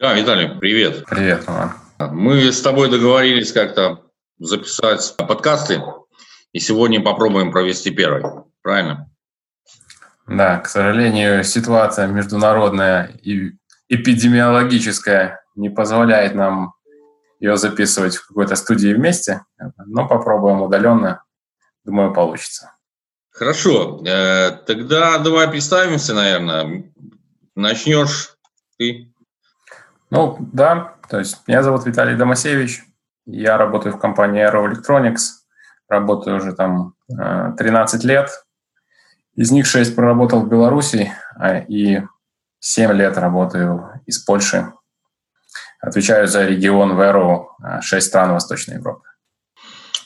Да, Виталий, привет. Привет, Роман. Мы с тобой договорились как-то записать подкасты, и сегодня попробуем провести первый, правильно? Да, к сожалению, ситуация международная и эпидемиологическая не позволяет нам ее записывать в какой-то студии вместе, но попробуем удаленно. Думаю, получится. Хорошо. Э, тогда давай представимся, наверное. Начнешь ты. Ну, да. То есть меня зовут Виталий Домасевич. Я работаю в компании Arrow Electronics. Работаю уже там 13 э, лет. Из них 6 проработал в Беларуси, а, и 7 лет работаю из Польши. Отвечаю за регион ВРУ, 6 э, стран Восточной Европы.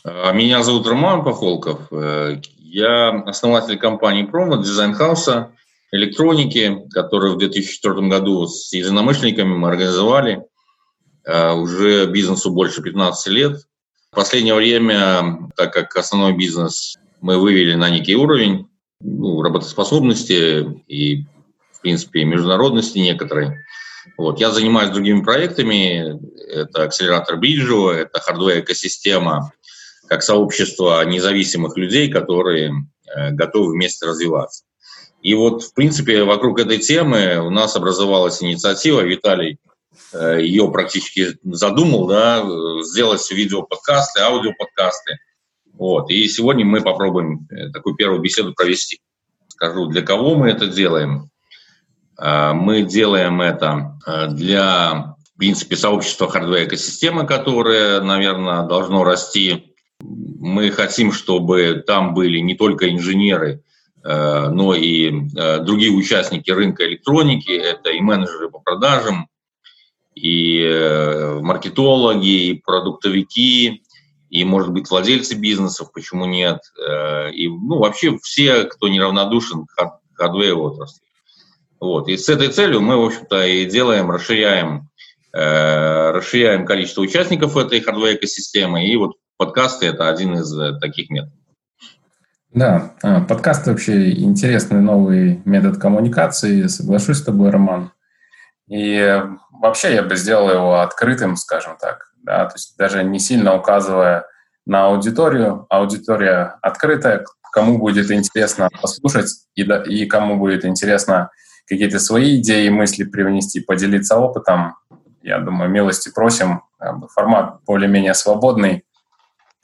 А, меня зовут Роман Похолков. Э, я основатель компании Промо, дизайн-хауса электроники, который в 2004 году с единомышленниками мы организовали. Э, уже бизнесу больше 15 лет. В последнее время, так как основной бизнес мы вывели на некий уровень ну, работоспособности и, в принципе, международности некоторой, вот. Я занимаюсь другими проектами. Это акселератор Бриджева, это хардвер-экосистема, как сообщество независимых людей, которые э, готовы вместе развиваться. И вот, в принципе, вокруг этой темы у нас образовалась инициатива. Виталий э, ее практически задумал, да, сделать видеоподкасты, аудиоподкасты. Вот. И сегодня мы попробуем э, такую первую беседу провести. Скажу, для кого мы это делаем. Э, мы делаем это э, для, в принципе, сообщества хардвер-экосистемы, которое, наверное, должно расти. Мы хотим, чтобы там были не только инженеры, э, но и другие участники рынка электроники, это и менеджеры по продажам, и маркетологи, и продуктовики, и, может быть, владельцы бизнесов, почему нет, и, ну, вообще все, кто неравнодушен к hardware отрасли. Вот. И с этой целью мы, в общем-то, и делаем, расширяем, э, расширяем количество участников этой hardware экосистемы. И вот подкасты – это один из э, таких методов. Да, а, подкасты вообще интересный новый метод коммуникации, соглашусь с тобой, Роман. И вообще я бы сделал его открытым, скажем так, да, то есть даже не сильно указывая на аудиторию, аудитория открытая, кому будет интересно послушать и, да, и кому будет интересно какие-то свои идеи и мысли привнести, поделиться опытом. Я думаю, милости просим. Формат более-менее свободный,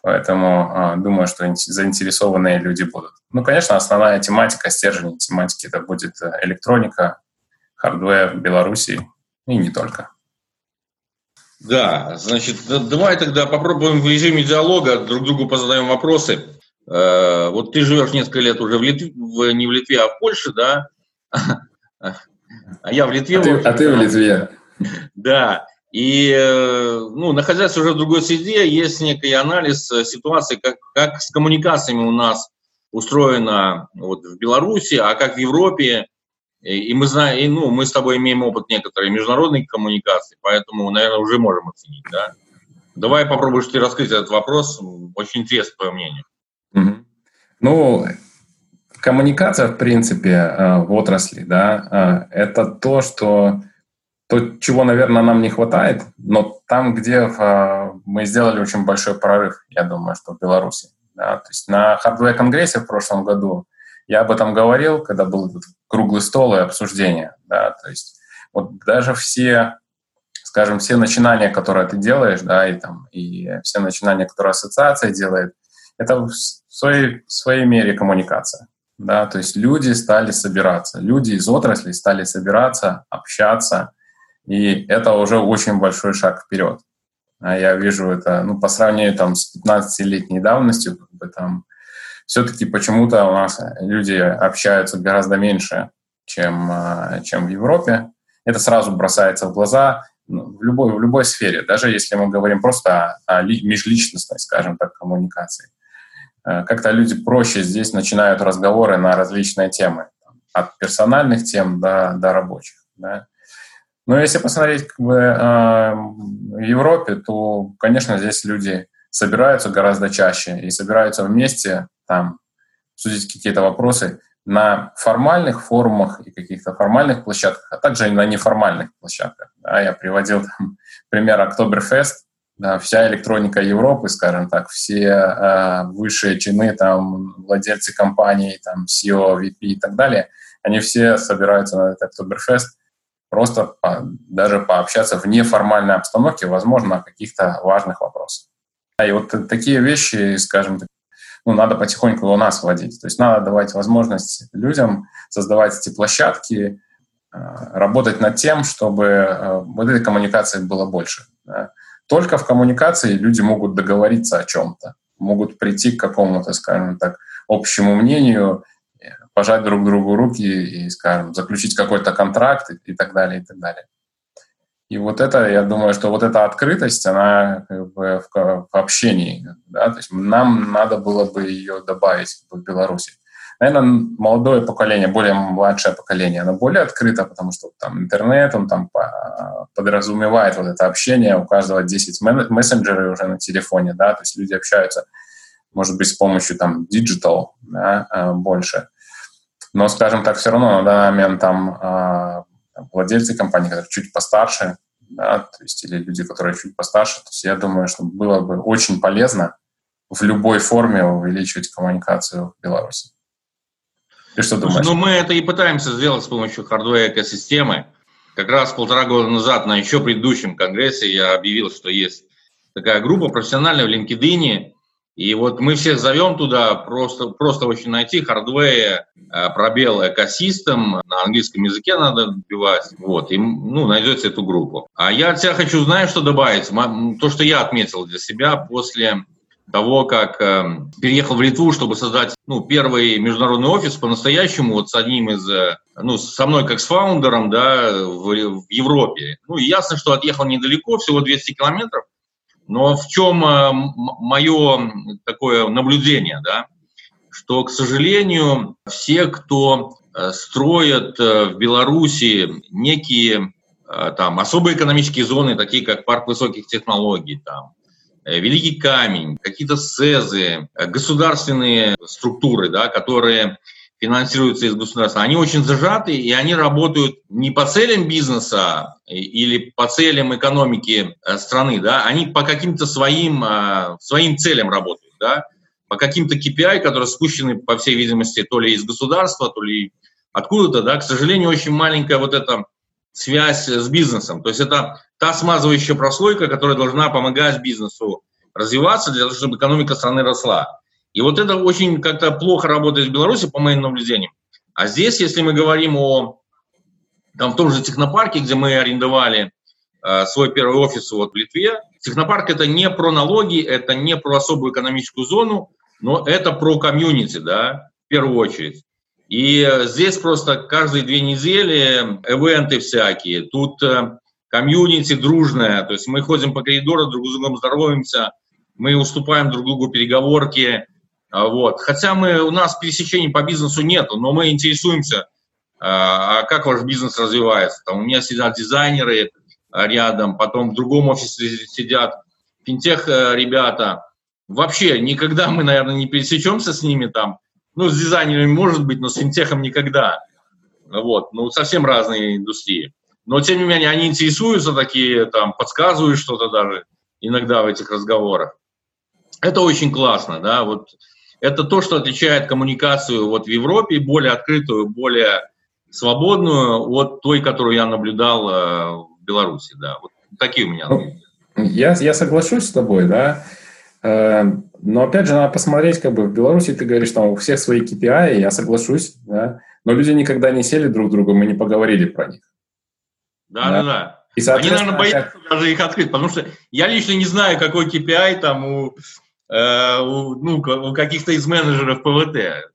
поэтому э, думаю, что заинтересованные люди будут. Ну, конечно, основная тематика, стержень тематики это будет электроника, hardware Беларуси и не только. Да, значит, давай тогда попробуем в режиме диалога друг другу позадаем вопросы. Э, вот ты живешь несколько лет уже в Литве, не в Литве, а в Польше, да? А я в Литве. А ты, а ты в Литве. Да. И, э, ну, находясь уже в другой среде, есть некий анализ э, ситуации, как, как с коммуникациями у нас устроено вот, в Беларуси, а как в Европе. И мы знаем, и, ну, мы с тобой имеем опыт некоторой международной коммуникации, поэтому, наверное, уже можем оценить, да? Давай попробуешь ты раскрыть этот вопрос. Очень интересно твое мнение. Угу. Ну, Коммуникация, в принципе, э, в отрасли, да, это то, что то, чего, наверное, нам не хватает, но там, где э, мы сделали очень большой прорыв, я думаю, что в Беларуси. Да, то есть на hardware-конгрессе в прошлом году я об этом говорил, когда был этот круглый стол и обсуждение. Да, то есть вот даже все, скажем, все начинания, которые ты делаешь, да, и, там, и все начинания, которые ассоциация делает, это в своей, в своей мере коммуникация да, то есть люди стали собираться, люди из отрасли стали собираться, общаться, и это уже очень большой шаг вперед. А я вижу это, ну, по сравнению там с 15-летней давностью, как бы там все-таки почему-то у нас люди общаются гораздо меньше, чем, а, чем в Европе. Это сразу бросается в глаза ну, в любой, в любой сфере, даже если мы говорим просто о, о межличностной, скажем так, коммуникации. Э, как-то люди проще здесь начинают разговоры на различные темы, от персональных тем до, до рабочих. Да. Но если посмотреть как бы, э, в Европе, то, конечно, здесь люди собираются гораздо чаще и собираются вместе, там, обсудить какие-то вопросы. на формальных форумах и каких-то формальных площадках, а также и на неформальных площадках. Да, я приводил там, пример Октоберфест, да, вся электроника Европы, скажем так, все э, высшие чины, там, владельцы компаний, там, CEO, VP и так далее, они все собираются на этот Октоберфест просто по, даже пообщаться в неформальной обстановке, возможно, о каких-то важных вопросах. И вот такие вещи, скажем так, ну, надо потихоньку у нас вводить. То есть надо давать возможность людям создавать эти площадки, э, работать над тем, чтобы э, вот этой коммуникации было больше. Только в коммуникации люди могут договориться о чем-то, могут прийти к какому-то, скажем так, общему мнению, пожать друг другу руки и, скажем, заключить какой-то контракт и, и так далее, и так далее. И вот это, я думаю, что вот эта открытость, она как бы в, в общении, да, то есть нам надо было бы ее добавить в Беларуси. Наверное, молодое поколение, более младшее поколение, оно более открыто, потому что там интернет, он там подразумевает вот это общение, у каждого 10 мессенджеров уже на телефоне, да, то есть люди общаются, может быть, с помощью там digital, да, а, больше. Но, скажем так, все равно на данный момент там а, владельцы компании, которые чуть постарше, да, то есть или люди, которые чуть постарше, то есть я думаю, что было бы очень полезно в любой форме увеличивать коммуникацию в Беларуси. Ты что думаешь? Ну, мы это и пытаемся сделать с помощью хардвера экосистемы. Как раз полтора года назад на еще предыдущем конгрессе я объявил, что есть такая группа профессиональная в LinkedIn, и вот мы всех зовем туда, просто, просто очень найти hardware, э, пробел экосистем, на английском языке надо вбивать, вот, и, ну, найдете эту группу. А я от себя хочу, знаешь, что добавить? То, что я отметил для себя после того, как э, переехал в Литву, чтобы создать ну, первый международный офис по-настоящему, вот с одним из, э, ну, со мной как с фаундером, да, в, в Европе. Ну, ясно, что отъехал недалеко, всего 200 километров, но в чем э, мое такое наблюдение, да, что, к сожалению, все, кто э, строят э, в Беларуси некие там особые экономические зоны, такие как парк высоких технологий, там, Великий Камень, какие-то СЭЗы, государственные структуры, да, которые финансируются из государства, они очень зажаты, и они работают не по целям бизнеса или по целям экономики э, страны, да, они по каким-то своим, э, своим целям работают, да, по каким-то KPI, которые спущены, по всей видимости, то ли из государства, то ли откуда-то, да, к сожалению, очень маленькая вот эта связь с бизнесом. То есть это та смазывающая прослойка, которая должна помогать бизнесу развиваться для того, чтобы экономика страны росла. И вот это очень как-то плохо работает в Беларуси, по моим наблюдениям. А здесь, если мы говорим о там, в том же технопарке, где мы арендовали э, свой первый офис вот в Литве, технопарк это не про налоги, это не про особую экономическую зону, но это про комьюнити, да, в первую очередь. И здесь просто каждые две недели эвенты всякие, тут э, комьюнити дружное, то есть мы ходим по коридору, друг с другом здороваемся, мы уступаем друг другу переговорки, вот. Хотя мы, у нас пересечений по бизнесу нету, но мы интересуемся, а, а как ваш бизнес развивается. Там у меня сидят дизайнеры рядом, потом в другом офисе сидят финтех э, ребята. Вообще никогда мы, наверное, не пересечемся с ними там. Ну, с дизайнерами может быть, но с финтехом никогда. Вот, ну, совсем разные индустрии. Но, тем не менее, они интересуются такие, там, подсказывают что-то даже иногда в этих разговорах. Это очень классно, да, вот это то, что отличает коммуникацию вот в Европе, более открытую, более свободную от той, которую я наблюдал э, в Беларуси. Да. Вот такие у меня. Ну, я, я соглашусь с тобой, да. Э, но опять же, надо посмотреть, как бы в Беларуси ты говоришь, там у всех свои KPI, я соглашусь, да. Но люди никогда не сели друг к другу, мы не поговорили про них. Да, да, да. И, Они, наверное, боятся даже их открыть, потому что я лично не знаю, какой KPI там у Э, у, ну, у каких-то из менеджеров ПВТ.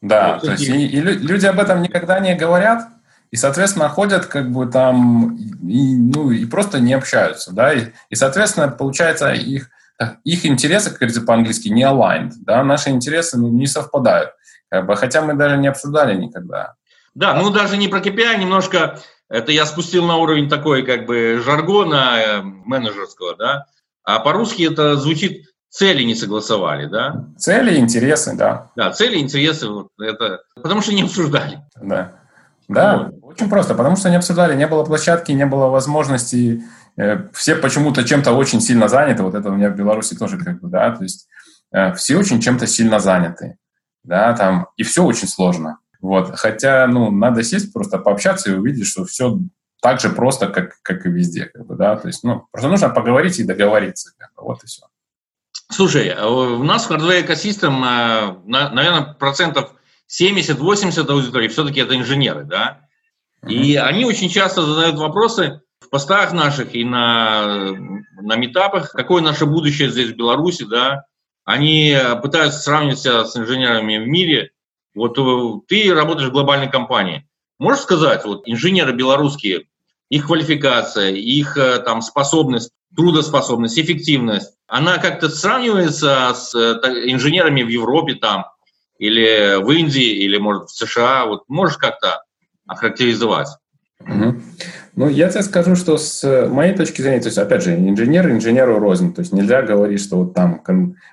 Да, вот то есть и, и люди об этом никогда не говорят, и, соответственно, ходят как бы там и, ну, и просто не общаются, да, и, и соответственно, получается, их, их интересы, как говорится по-английски, не aligned, да, наши интересы ну, не совпадают, как бы, хотя мы даже не обсуждали никогда. Да, ну даже не про KPI, немножко, это я спустил на уровень такой как бы жаргона э, менеджерского, да, а по-русски это звучит цели не согласовали, да? Цели, интересы, да. Да, цели, интересы, вот это, потому что не обсуждали. Да. Да, вот. очень просто, потому что не обсуждали, не было площадки, не было возможности, э, все почему-то чем-то очень сильно заняты, вот это у меня в Беларуси тоже как бы, да, то есть э, все очень чем-то сильно заняты, да, там, и все очень сложно. Вот. Хотя, ну, надо сесть просто пообщаться и увидеть, что все так же просто, как, как и везде. Как бы, да? То есть, ну, просто нужно поговорить и договориться. Как бы, вот и все. Слушай, а у нас в Hardware Ecosystem, а, наверное, процентов 70-80 аудитории все-таки это инженеры, да? Mm-hmm. И они очень часто задают вопросы в постах наших и на, на метапах, какое наше будущее здесь в Беларуси, да? Они пытаются сравнивать себя с инженерами в мире, вот э, ты работаешь в глобальной компании. Можешь сказать, вот инженеры белорусские, их квалификация, их э, там способность, трудоспособность, эффективность, она как-то сравнивается с э, инженерами в Европе там, или в Индии, или, может, в США? Вот можешь как-то охарактеризовать? Угу. Ну, я тебе скажу, что с моей точки зрения, то есть, опять же, инженер инженеру рознь, то есть нельзя говорить, что вот там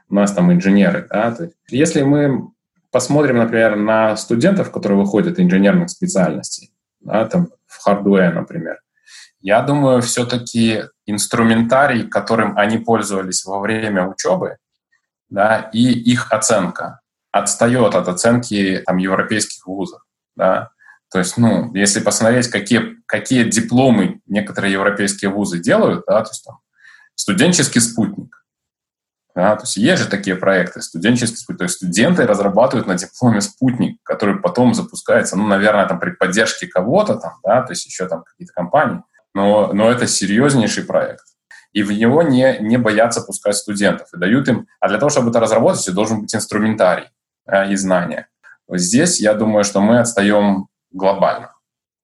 у нас там инженеры, да, то есть, если мы посмотрим, например, на студентов, которые выходят инженерных специальностей, да, там, в хардвее, например, я думаю, все-таки инструментарий, которым они пользовались во время учебы, да, и их оценка отстает от оценки там, европейских вузов. Да. То есть, ну, если посмотреть, какие, какие дипломы некоторые европейские вузы делают, да, то есть там студенческий спутник, да, то есть есть же такие проекты, студенческие спутник. То есть студенты разрабатывают на дипломе спутник, который потом запускается, ну, наверное, там при поддержке кого-то там, да, то есть еще там какие-то компании. Но, но это серьезнейший проект. И в него не, не боятся пускать студентов. И дают им... А для того, чтобы это разработать, должен быть инструментарий э, и знания. Здесь, я думаю, что мы отстаем глобально.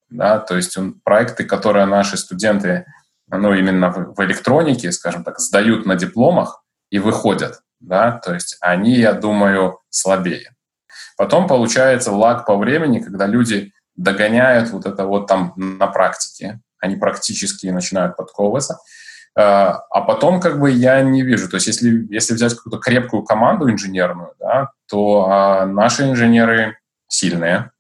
Да? То есть он, проекты, которые наши студенты ну, именно в, в электронике, скажем так, сдают на дипломах, и выходят, да, то есть они, я думаю, слабее. Потом получается лаг по времени, когда люди догоняют вот это вот там на практике, они практически начинают подковываться, а, а потом как бы я не вижу, то есть если, если взять какую-то крепкую команду инженерную, да, то а, наши инженеры сильные,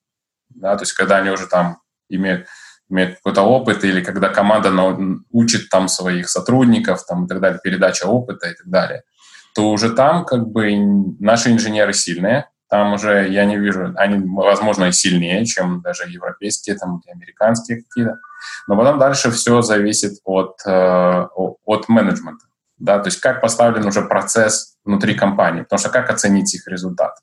да, то есть когда они уже там имеют имеет какой-то опыт, или когда команда учит там своих сотрудников там, и так далее, передача опыта и так далее, то уже там как бы наши инженеры сильные, там уже я не вижу, они, возможно, и сильнее, чем даже европейские, там, американские какие-то. Но потом дальше все зависит от, э, от менеджмента. Да, то есть как поставлен уже процесс внутри компании, потому что как оценить их результат.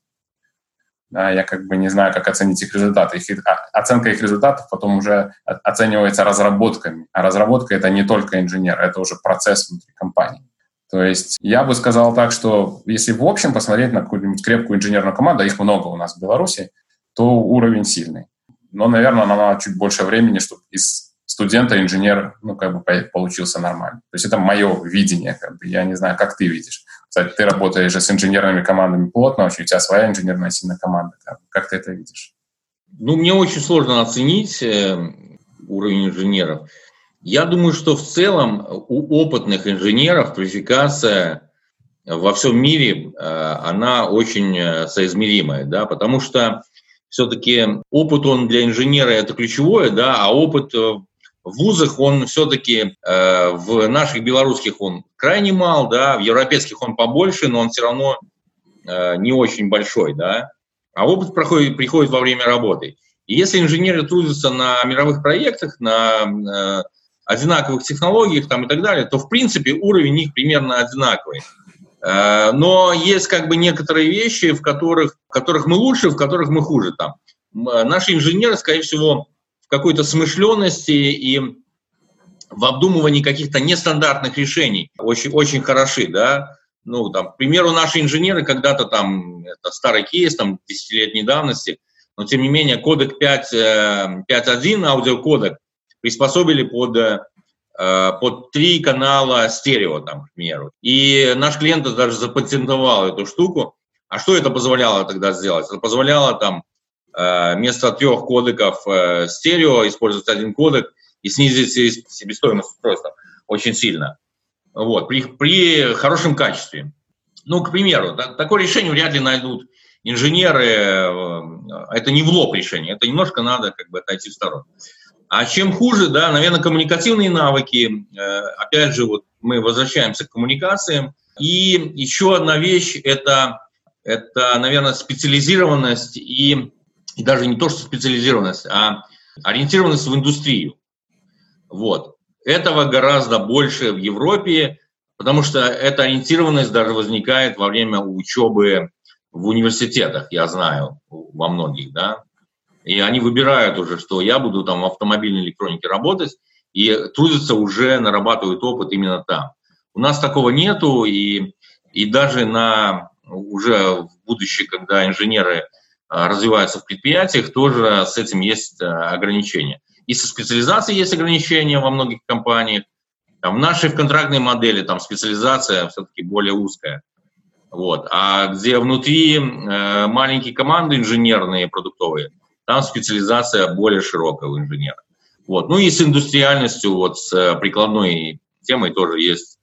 Да, я как бы не знаю, как оценить их результаты. Их, а, оценка их результатов потом уже оценивается разработками. А разработка — это не только инженер, это уже процесс внутри компании. То есть я бы сказал так, что если в общем посмотреть на какую-нибудь крепкую инженерную команду, а их много у нас в Беларуси, то уровень сильный. Но, наверное, надо чуть больше времени, чтобы из студента инженер ну, как бы получился нормально. То есть это мое видение. Как бы. Я не знаю, как ты видишь. Кстати, ты работаешь же с инженерными командами плотно, у тебя своя инженерная сильная команда. Как ты это видишь? Ну, мне очень сложно оценить э, уровень инженеров. Я думаю, что в целом у опытных инженеров квалификация во всем мире, э, она очень э, соизмеримая, да, потому что все-таки опыт он для инженера это ключевое, да, а опыт в вузах он все-таки э, в наших белорусских он крайне мал, да, в европейских он побольше, но он все равно э, не очень большой, да. А опыт проходит, приходит во время работы. И если инженеры трудятся на мировых проектах, на э, одинаковых технологиях там, и так далее, то в принципе уровень них примерно одинаковый. Э, но есть как бы некоторые вещи, в которых, в которых мы лучше, в которых мы хуже. Там. Наши инженеры, скорее всего, какой-то смышленности и в обдумывании каких-то нестандартных решений очень, очень хороши, да. Ну, там, к примеру, наши инженеры когда-то там, это старый кейс, там, десятилетней давности, но тем не менее кодек 5.1, э, аудиокодек, приспособили под, э, под три канала стерео, там, к примеру. И наш клиент даже запатентовал эту штуку. А что это позволяло тогда сделать? Это позволяло там Э, вместо трех кодеков э, стерео использовать один кодек и снизить себестоимость устройства очень сильно. Вот, при, при хорошем качестве. Ну, к примеру, да, такое решение вряд ли найдут инженеры. Это не в лоб решение, это немножко надо как бы отойти в сторону. А чем хуже, да, наверное, коммуникативные навыки. Э, опять же, вот мы возвращаемся к коммуникациям. И еще одна вещь – это, это, наверное, специализированность и, и даже не то, что специализированность, а ориентированность в индустрию. Вот. Этого гораздо больше в Европе, потому что эта ориентированность даже возникает во время учебы в университетах, я знаю, во многих, да. И они выбирают уже, что я буду там в автомобильной электронике работать, и трудятся уже, нарабатывают опыт именно там. У нас такого нету, и, и даже на уже в будущее, когда инженеры а, развиваются в предприятиях, тоже с этим есть а, ограничения. И со специализацией есть ограничения во многих компаниях. Там, в нашей в контрактной модели там специализация все-таки более узкая. Вот. А где внутри э, маленькие команды инженерные, продуктовые, там специализация более широкая у инженера. Вот. Ну и с индустриальностью, вот с э, прикладной темой тоже есть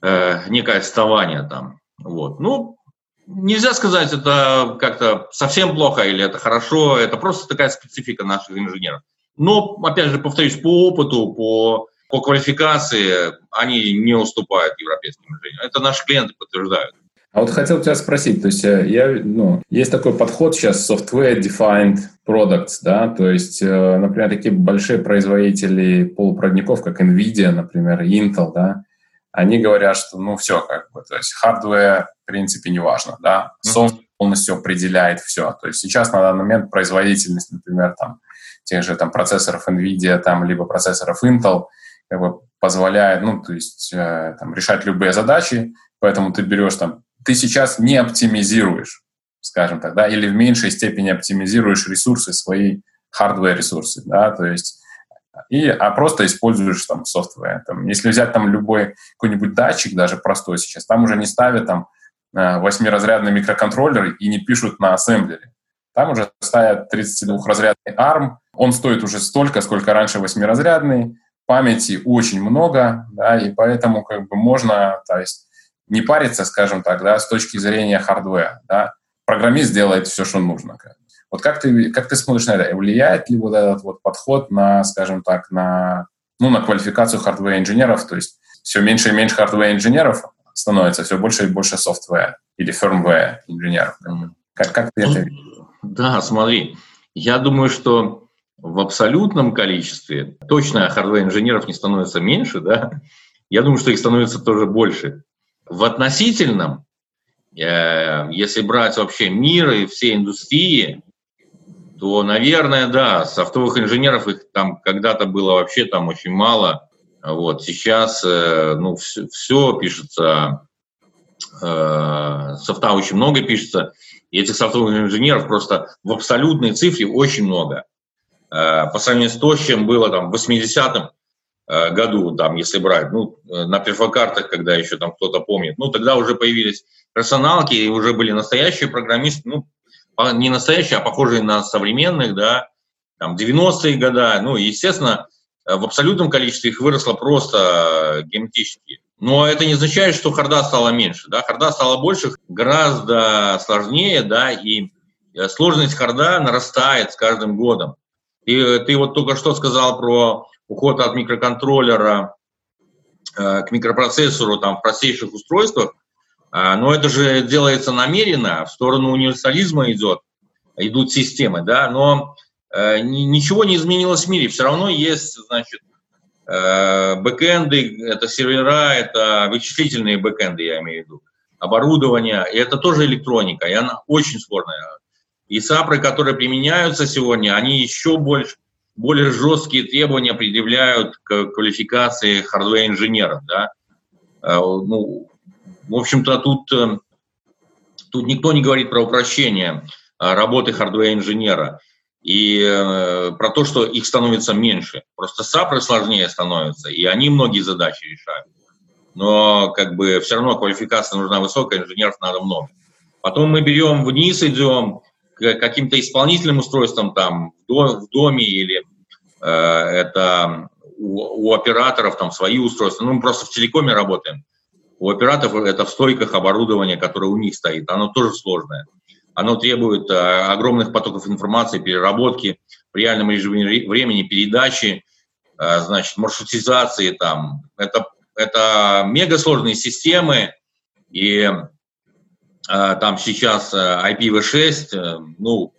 э, некое отставание там. Вот. Ну, нельзя сказать, это как-то совсем плохо или это хорошо, это просто такая специфика наших инженеров. Но, опять же, повторюсь, по опыту, по, по квалификации они не уступают европейским инженерам. Это наши клиенты подтверждают. А вот хотел тебя спросить, то есть э, я, ну, есть такой подход сейчас software defined products, да, то есть, э, например, такие большие производители полупроводников, как Nvidia, например, Intel, да, они говорят, что, ну, все, как бы, то есть, hardware, в принципе, не важно, да, софт полностью определяет все. То есть сейчас на данный момент производительность, например, там, тех же там процессоров NVIDIA, там, либо процессоров Intel, как бы позволяет, ну, то есть, э, там, решать любые задачи, поэтому ты берешь там, ты сейчас не оптимизируешь, скажем так, да, или в меньшей степени оптимизируешь ресурсы, свои hardware-ресурсы, да, то есть и, а просто используешь там software. Там, если взять там любой какой-нибудь датчик, даже простой сейчас, там уже не ставят там э, восьмиразрядный микроконтроллер и не пишут на ассемблере. Там уже ставят 32-разрядный ARM, он стоит уже столько, сколько раньше восьмиразрядный, памяти очень много, да, и поэтому как бы можно, то есть не париться, скажем так, да, с точки зрения hardware 'а, да, программист делает все, что нужно. Вот как ты, как ты смотришь на это? Влияет ли вот этот вот подход на, скажем так, на, ну, на квалификацию hardware-инженеров, то есть все меньше и меньше hardware-инженеров становится, все больше и больше software или firmware инженеров. Как, как ты это видишь? Да, смотри, я думаю, что в абсолютном количестве точно hardware-инженеров не становится меньше, да, я думаю, что их становится тоже больше. В относительном, э, если брать вообще мир и все индустрии, то, наверное, да, софтовых инженеров их там когда-то было вообще там очень мало. Вот сейчас, э, ну, все, все пишется, э, софта очень много пишется, и этих софтовых инженеров просто в абсолютной цифре очень много. Э, по сравнению с то, чем было там в 80-м э, году, там, если брать, ну, э, на перфокартах, когда еще там кто-то помнит, ну, тогда уже появились персоналки, и уже были настоящие программисты, ну, не настоящие, а похожие на современных, да, там, 90-е годы, ну, естественно, в абсолютном количестве их выросло просто геометрически. Но это не означает, что харда стала меньше. Да? Харда стала больше, гораздо сложнее, да, и э, сложность харда нарастает с каждым годом. И ты вот только что сказал про уход от микроконтроллера э, к микропроцессору там, в простейших устройствах, э, но это же делается намеренно, в сторону универсализма идет, идут системы, да, но э, ничего не изменилось в мире, все равно есть, значит, бэкэнды, это сервера, это вычислительные бэкэнды, я имею в виду, оборудование, и это тоже электроника, и она очень сложная. И САПры, которые применяются сегодня, они еще больше, более жесткие требования предъявляют к квалификации хардвер-инженеров. Да? Э, ну, в общем-то, тут, э, тут никто не говорит про упрощение работы хардвер-инженера и э, про то, что их становится меньше. Просто САПры сложнее становятся, и они многие задачи решают. Но как бы все равно квалификация нужна высокая, инженеров надо много. Потом мы берем вниз, идем каким-то исполнительным устройствам там в доме или э, это у, у операторов там свои устройства. Ну, мы просто в телекоме работаем. У операторов это в стойках оборудование, которое у них стоит, оно тоже сложное. Оно требует огромных потоков информации, переработки в реальном режиме времени, передачи, значит, маршрутизации там. Это, это мега сложные системы, и там сейчас IPv6, ну,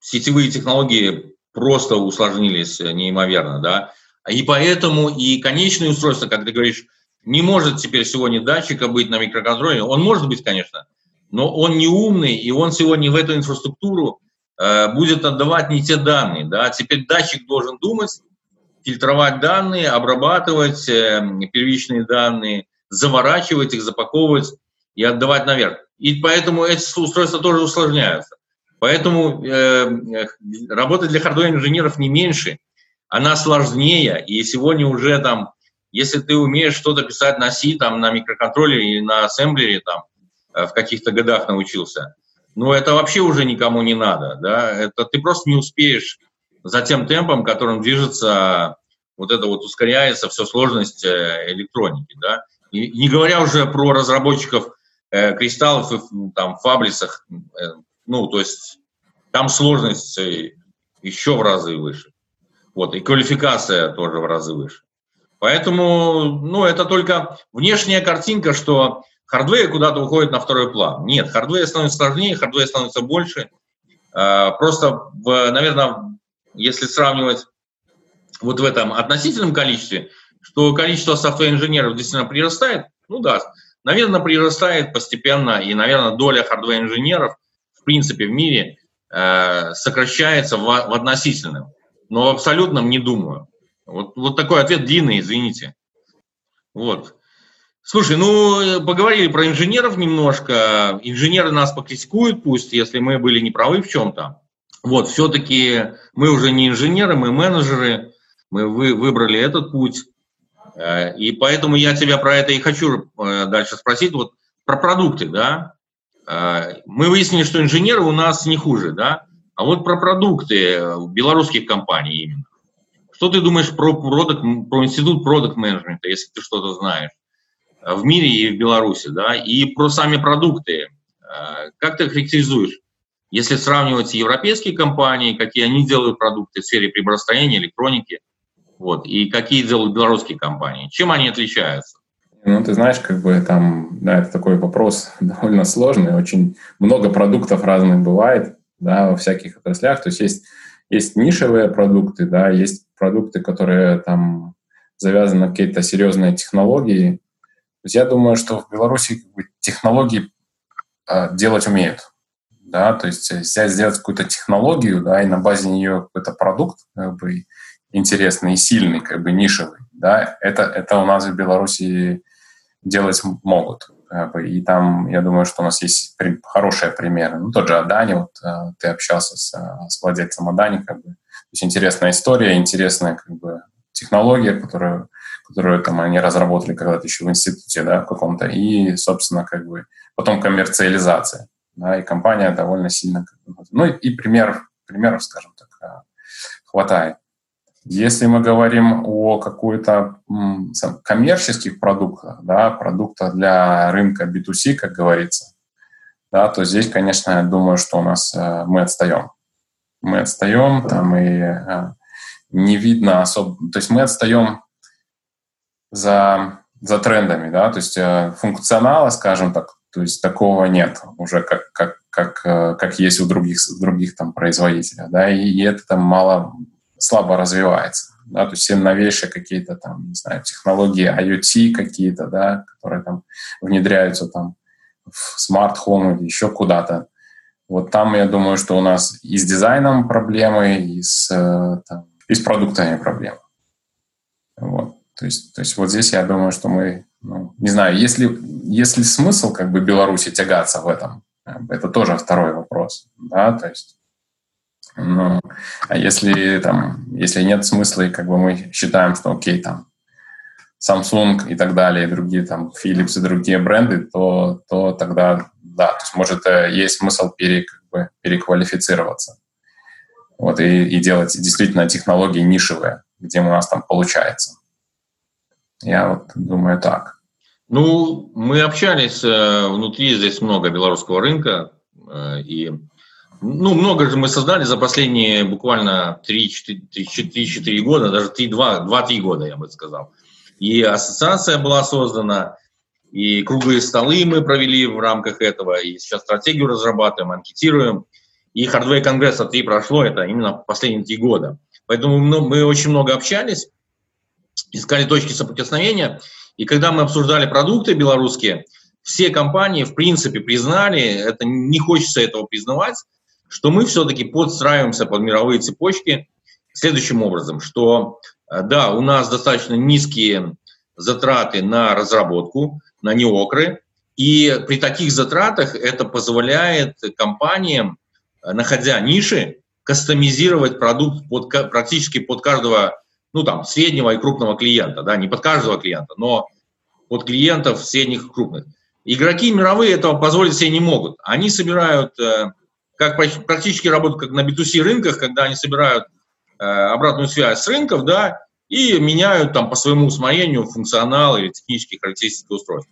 сетевые технологии просто усложнились неимоверно, да, и поэтому и конечное устройство, как ты говоришь, не может теперь сегодня датчика быть на микроконтроллере. Он может быть, конечно, но он не умный, и он сегодня в эту инфраструктуру э, будет отдавать не те данные. Да? Теперь датчик должен думать, фильтровать данные, обрабатывать э, первичные данные, заворачивать их, запаковывать и отдавать наверх. И поэтому эти устройства тоже усложняются. Поэтому э, работа для хардвер-инженеров не меньше, она сложнее, и сегодня уже там, если ты умеешь что-то писать на C, там, на микроконтроллере или на ассемблере, там, э, в каких-то годах научился, ну, это вообще уже никому не надо, да, это ты просто не успеешь за тем темпом, которым движется вот это вот ускоряется все сложность э, электроники, да, и не говоря уже про разработчиков э, кристаллов и там fabless 'ах, э, ну, то есть там сложность э, еще в разы выше. Вот, и квалификация тоже в разы выше. Поэтому, ну, это только внешняя картинка, что hardware куда-то уходит на второй план. Нет, hardware становится сложнее, hardware становится больше. А, просто, наверное, если сравнивать вот в этом относительном количестве, что количество софтвер-инженеров действительно прирастает, ну да, наверное, прирастает постепенно, и, наверное, доля хардвер-инженеров в принципе в мире э, сокращается в, в относительном, но в абсолютном не думаю. Вот, вот такой ответ длинный, извините. Вот. Слушай, ну, поговорили про инженеров немножко. Инженеры нас покритикуют, пусть, если мы были неправы в чем-то. Вот, все-таки мы уже не инженеры, мы менеджеры, мы вы, выбрали этот путь. Э, и поэтому я тебя про это и хочу э, дальше спросить. Вот про продукты, да? Э, мы выяснили, что инженеры у нас не хуже, да? А вот про продукты белорусских компаний именно. Что ты думаешь про, продукт, про институт продукт менеджмента, если ты что-то знаешь, в мире и в Беларуси, да? И про сами продукты. Как ты характеризуешь? Если сравнивать европейские компании, какие они делают продукты в сфере приборостроения, электроники – вот. И какие делают белорусские компании? Чем они отличаются? Ну, ты знаешь, как бы там, да, это такой вопрос довольно сложный, очень много продуктов разных бывает, да, во всяких отраслях, то есть есть, есть нишевые продукты, да, есть продукты, которые там завязаны на какие-то серьезные технологии. То есть я думаю, что в Беларуси как бы, технологии э, делать умеют, да, то есть взять, сделать какую-то технологию, да, и на базе нее какой-то продукт, как бы, интересный и сильный, как бы нишевый, да, это, это у нас в Беларуси делать могут. Как бы, и там, я думаю, что у нас есть хорошие примеры. Ну, тот же Адани, вот э, ты общался с, э, с владельцем Адани, как бы, то есть интересная история, интересная как бы, технология, которую, которую там они разработали когда-то еще в институте, да, в каком-то, и, собственно, как бы потом коммерциализация, да, и компания довольно сильно, ну, и, и пример, примеров, скажем так, э, хватает. Если мы говорим о какой-то коммерческих продуктах, да, продуктах для рынка B2C, как говорится, да, то здесь, конечно, я думаю, что у нас э, мы отстаем. Мы отстаем, там и э, не видно особо, то есть мы отстаем за, за трендами, да, то есть э, функционала, скажем так, то есть такого нет уже, как, как, как, как есть у других, других там производителей, да, и, и это там мало, слабо развивается. Да, то есть все новейшие какие-то там, не знаю, технологии IoT какие-то, да, которые там внедряются там в смарт-хом или еще куда-то. Вот там, я думаю, что у нас и с дизайном проблемы, и с, э, там, и с продуктами проблемы. Вот. То есть, то есть вот здесь я думаю, что мы, ну, не знаю, если, если смысл как бы Беларуси тягаться в этом, это тоже второй вопрос. Да? То есть ну, а если там, если нет смысла, и как бы мы считаем, что окей, там, Samsung и так далее, и другие там Philips и другие бренды, то, то тогда да, то есть может э, есть смысл пере, как бы, переквалифицироваться. Вот, и, и делать действительно технологии нишевые, где у нас там получается. Я вот думаю так. Ну, мы общались э, внутри, здесь много белорусского рынка, э, и ну, много же мы создали за последние буквально 3-4 года, даже 2-3 года, я бы сказал. И ассоциация была создана, и круглые столы мы провели в рамках этого, и сейчас стратегию разрабатываем, анкетируем. И Hardware Конгресса 3 прошло, это именно последние три года. Поэтому мы очень много общались, искали точки соприкосновения. И когда мы обсуждали продукты белорусские, все компании, в принципе, признали, это не хочется этого признавать, что мы все-таки подстраиваемся под мировые цепочки следующим образом, что э, да, у нас достаточно низкие затраты на разработку, на неокры, и при таких затратах это позволяет компаниям, э, находя ниши, кастомизировать продукт под, практически под каждого, ну там, среднего и крупного клиента, да, не под каждого клиента, но под клиентов средних и крупных. Игроки мировые этого позволить себе не могут. Они собирают, э, как практически работают как на B2C рынках, когда они собирают э, обратную связь с рынков, да, и меняют там по своему усмотрению функционал или технические характеристики устройств.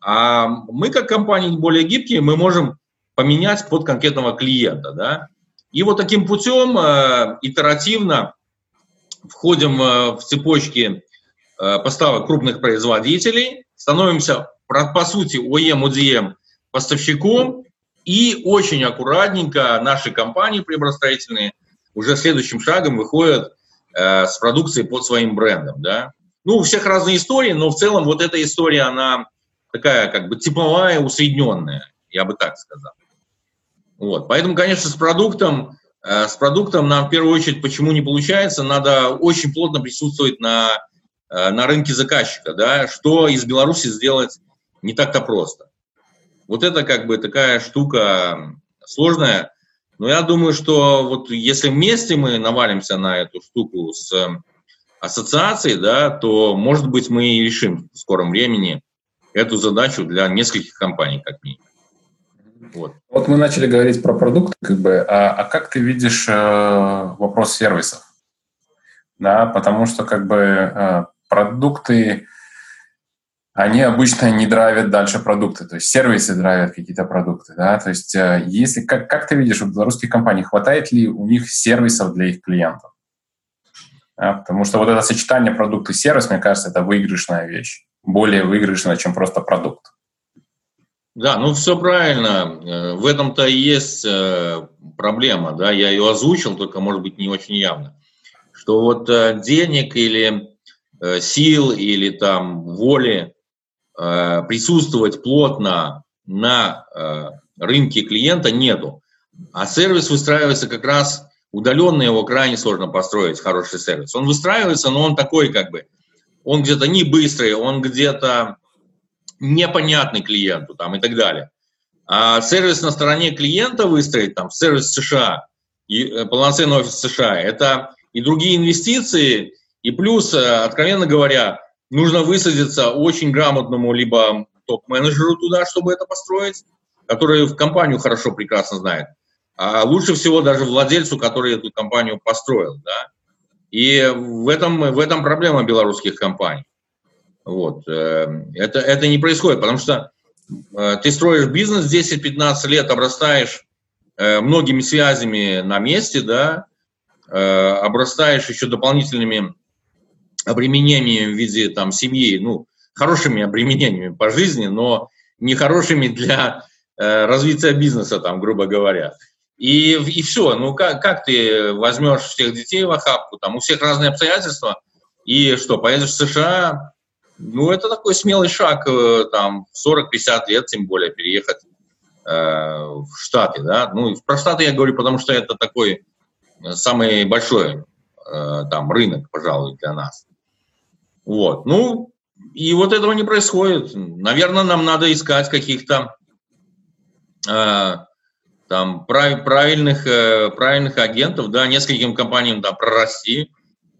А мы, как компании более гибкие, мы можем поменять под конкретного клиента, да. И вот таким путем э, итеративно входим э, в цепочки э, поставок крупных производителей, становимся, по сути, OEM, ODM поставщиком, и очень аккуратненько наши компании приборостроительные уже следующим шагом выходят э, с продукцией под своим брендом. Да? Ну, у всех разные истории, но в целом вот эта история, она такая как бы типовая, усредненная, я бы так сказал. Вот. Поэтому, конечно, с продуктом, э, с продуктом нам в первую очередь почему не получается, надо очень плотно присутствовать на, э, на рынке заказчика, да, что из Беларуси сделать не так-то просто. Вот это как бы такая штука сложная, но я думаю, что вот если вместе мы навалимся на эту штуку с ассоциацией, да, то, может быть, мы и решим в скором времени эту задачу для нескольких компаний, как минимум. Вот. вот мы начали говорить про продукты, как бы, а, а как ты видишь э, вопрос сервисов? Да, потому что как бы э, продукты, они обычно не драйвят дальше продукты, то есть сервисы драйвят какие-то продукты, да, то есть э, если, как, как ты видишь, у белорусских компаний хватает ли у них сервисов для их клиентов? Да, потому что вот это сочетание продукт и сервис, мне кажется, это выигрышная вещь, более выигрышная, чем просто продукт. Да, ну все правильно. Э, в этом-то и есть э, проблема, да, я ее озвучил, только, может быть, не очень явно. Что вот денег или сил или там воли присутствовать плотно на рынке клиента нету. А сервис выстраивается как раз удаленно, его крайне сложно построить, хороший сервис. Он выстраивается, но он такой как бы, он где-то не быстрый, он где-то непонятный клиенту там, и так далее. А сервис на стороне клиента выстроить, там, сервис США, и, э, полноценный офис США, это и другие инвестиции, и плюс, э, откровенно говоря, нужно высадиться очень грамотному либо топ-менеджеру туда, чтобы это построить, который в компанию хорошо, прекрасно знает, а лучше всего даже владельцу, который эту компанию построил, да. И в этом, в этом проблема белорусских компаний. Вот. Эм, это, это не происходит, потому что э, ты строишь бизнес 10-15 лет, обрастаешь э, многими связями на месте, да, э, обрастаешь еще дополнительными обременениями в виде там семьи, ну, хорошими обременениями по жизни, но не хорошими для развития бизнеса, там, грубо говоря. И, и все, ну как, как ты возьмешь всех детей в охапку, там у всех разные обстоятельства, и что, поедешь в США, ну, это такой смелый шаг, э, там, в 40-50 лет, тем более, переехать э, в Штаты, да. Ну, про Штаты я говорю, потому что это такой э, самый большой э, там рынок, пожалуй, для нас. Вот, ну, и вот этого не происходит. Наверное, нам надо искать каких-то э, там прав, правильных, э, правильных агентов, да, нескольким компаниям да, прорасти,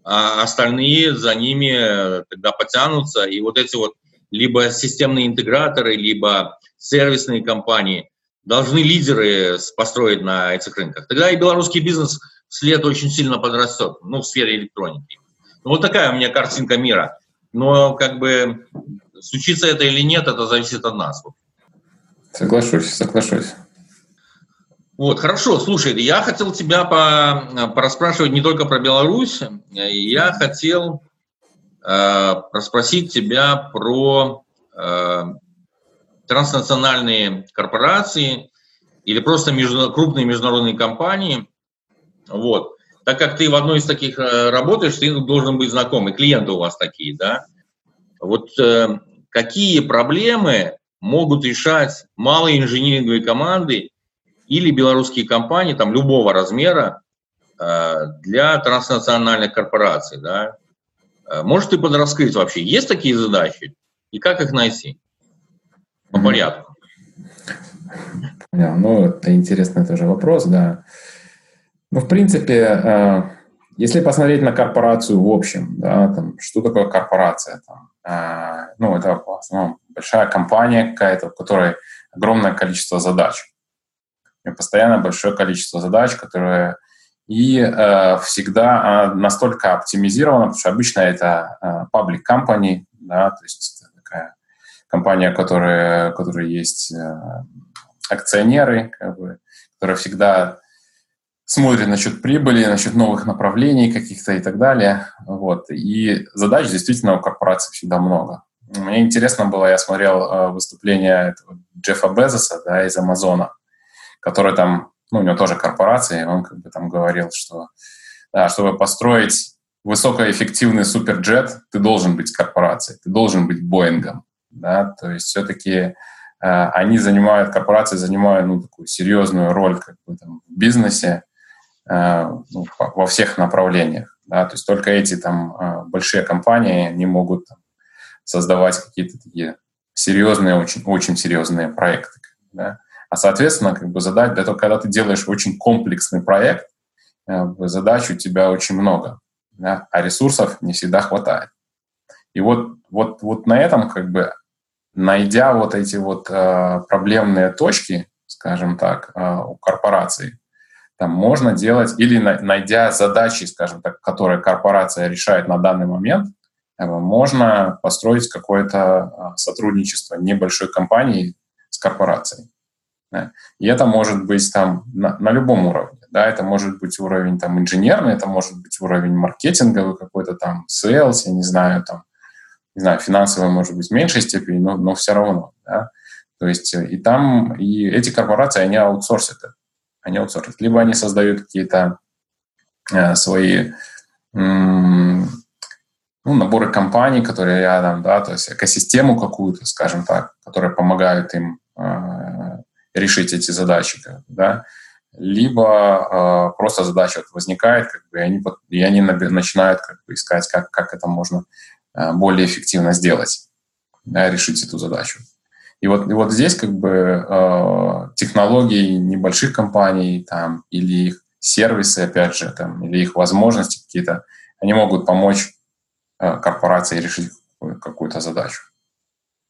а остальные за ними э, тогда потянутся, и вот эти вот либо системные интеграторы, либо сервисные компании должны лидеры построить на этих рынках. Тогда и белорусский бизнес вслед очень сильно подрастет, ну, в сфере электроники. Ну, вот такая у меня картинка мира. Но как бы случится это или нет, это зависит от нас. Соглашусь, соглашусь. Вот, хорошо, слушай, я хотел тебя по, порасспрашивать не только про Беларусь, я хотел э, расспросить тебя про э, транснациональные корпорации или просто между, крупные международные компании. Вот. Так как ты в одной из таких э, работаешь, ты должен быть знаком, и клиенты у вас такие, да? Вот э, какие проблемы могут решать малые инжиниринговые команды или белорусские компании там любого размера э, для транснациональных корпораций, да? Э, можешь ты подраскрыть вообще, есть такие задачи и как их найти? По порядку. Ну, это интересный тоже вопрос, да. Ну, в принципе, э, если посмотреть на корпорацию в общем, да, там, что такое корпорация? Там, ну, это в основном большая компания какая-то, у которой огромное количество задач постоянно большое количество задач, которые и э, всегда э, настолько оптимизировано, потому что обычно это э, public company, да, то есть такая компания, которая, которая есть э, акционеры, как бы, которая всегда смотрит насчет прибыли, насчет новых направлений каких-то и так далее. Вот. И задач действительно у корпорации всегда много. Мне интересно было, я смотрел э, выступление Джеффа Безоса да, из Амазона, который там, ну, у него тоже корпорация, и он как бы там говорил, что да, чтобы построить высокоэффективный суперджет, ты должен быть корпорацией, ты должен быть Боингом, да, то есть все-таки э, они занимают, корпорации занимают, ну, такую серьезную роль как бы там в бизнесе во всех направлениях, да, то есть только эти там э, большие компании, не могут создавать какие-то такие серьезные, очень, очень серьезные проекты, да. А, соответственно, как бы задач, для того, когда ты делаешь очень комплексный проект, э, задач у тебя очень много, да, а ресурсов не всегда хватает. И вот, вот, вот на этом, как бы, найдя вот эти вот э, проблемные точки, скажем так, э, у корпораций, там можно делать, или на, найдя задачи, скажем так, которые корпорация решает на данный момент, э, можно построить какое-то э, сотрудничество небольшой компании с корпорацией. И это может быть там на, на любом уровне. Да? Это может быть уровень там инженерный, это может быть уровень маркетинговый какой-то там, sales, я не знаю, там, не знаю, финансовый может быть в меньшей степени, но, но все равно. Да? То есть и там, и эти корпорации, они аутсорсят это. Они аутсорсят. Либо они создают какие-то э, свои ну, наборы компаний, которые рядом, да, то есть экосистему какую-то, скажем так, которые помогают им э, решить эти задачи, да, либо э, просто задача вот возникает, как бы, и они, и они начинают как бы, искать, как, как это можно э, более эффективно сделать, да, решить эту задачу. И вот, и вот здесь как бы э, технологии небольших компаний там, или их сервисы, опять же, там, или их возможности какие-то, они могут помочь э, корпорации решить какую-то задачу.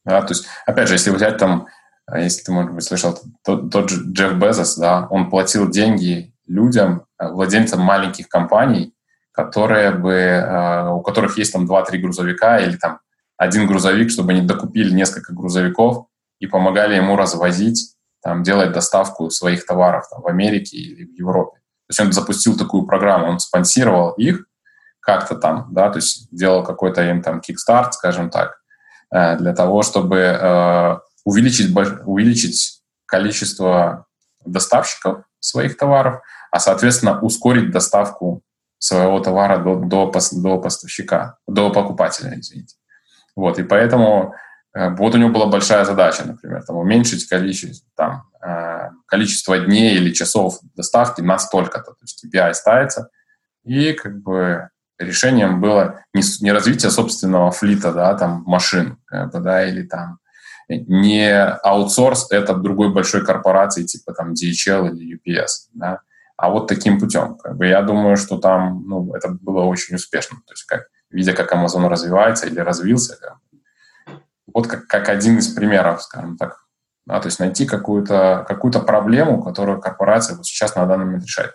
Да, то есть, опять же, если взять там а если ты, может быть, слышал, тот, тот же Джефф Безос, да, он платил деньги людям, владельцам маленьких компаний, которые бы, э, у которых есть там 2-3 грузовика или там один грузовик, чтобы они докупили несколько грузовиков и помогали ему развозить, там, делать доставку своих товаров там, в Америке или в Европе. То есть он запустил такую программу, он спонсировал их как-то там, да, то есть делал какой-то им там кикстарт, скажем так, э, для того, чтобы увеличить, увеличить количество доставщиков своих товаров, а, соответственно, ускорить доставку своего товара до, до, до поставщика, до покупателя, извините. Вот, и поэтому э, вот у него была большая задача, например, там, уменьшить количество, там, э, количество дней или часов доставки на столько-то, то есть KPI ставится, и как бы решением было не, не развитие собственного флита, да, там, машин, как бы, да, или там не аутсорс это другой большой корпорации, типа там DHL или UPS, да, а вот таким путем. Как бы я думаю, что там ну, это было очень успешно. То есть как, видя, как Amazon развивается или развился, как, вот как, как один из примеров, скажем так. Да, то есть найти какую-то какую проблему, которую корпорация вот сейчас на данный момент решает.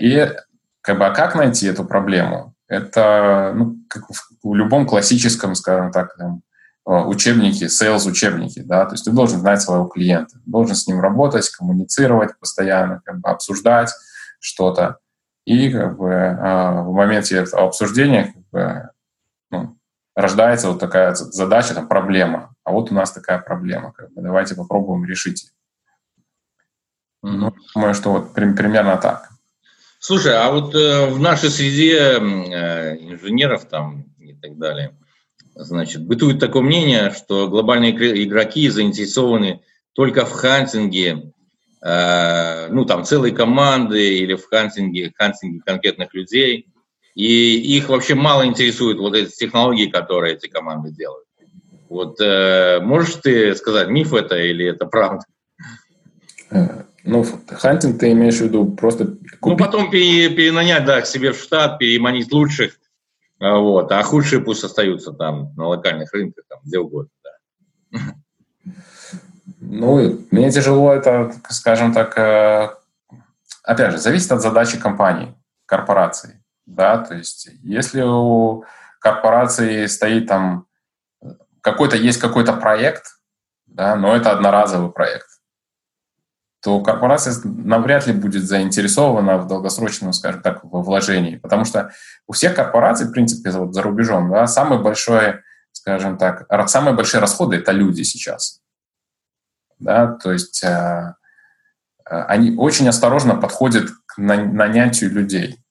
И как бы, а как найти эту проблему? Это, ну, как в, любом классическом, скажем так, там, учебники, sales учебники, да, то есть ты должен знать своего клиента, должен с ним работать, коммуницировать постоянно, как бы обсуждать что-то. И как бы э, в моменте этого обсуждения как бы, ну, рождается вот такая задача, там, проблема. А вот у нас такая проблема, как бы, давайте попробуем решить. Ну, думаю, что вот примерно так. Слушай, а вот э, в нашей среде э, инженеров там и так далее, значит, бытует такое мнение, что глобальные игроки заинтересованы только в хантинге, э, ну там целой команды или в хантинге, хантинге конкретных людей, и их вообще мало интересуют вот эти технологии, которые эти команды делают. Вот э, можешь ты сказать, миф это или это правда? Э, ну, хантинг ты имеешь в виду просто... Ну, купить... Ну, потом перенанять, да, к себе в штат, переманить лучших, а, вот, а худшие пусть остаются там на локальных рынках, там, где угодно, да. Ну, мне тяжело это, скажем так, э, опять же, зависит от задачи компании, корпорации, да, то есть если у корпорации стоит там какой-то, есть какой-то проект, да, но это одноразовый проект, то корпорация навряд ли будет заинтересована в долгосрочном, скажем так, вложении. Потому что у всех корпораций, в принципе, вот за рубежом, да, самые большие, скажем так, самые большие расходы – это люди сейчас. Да, то есть э, э, они очень осторожно подходят к нанятию людей.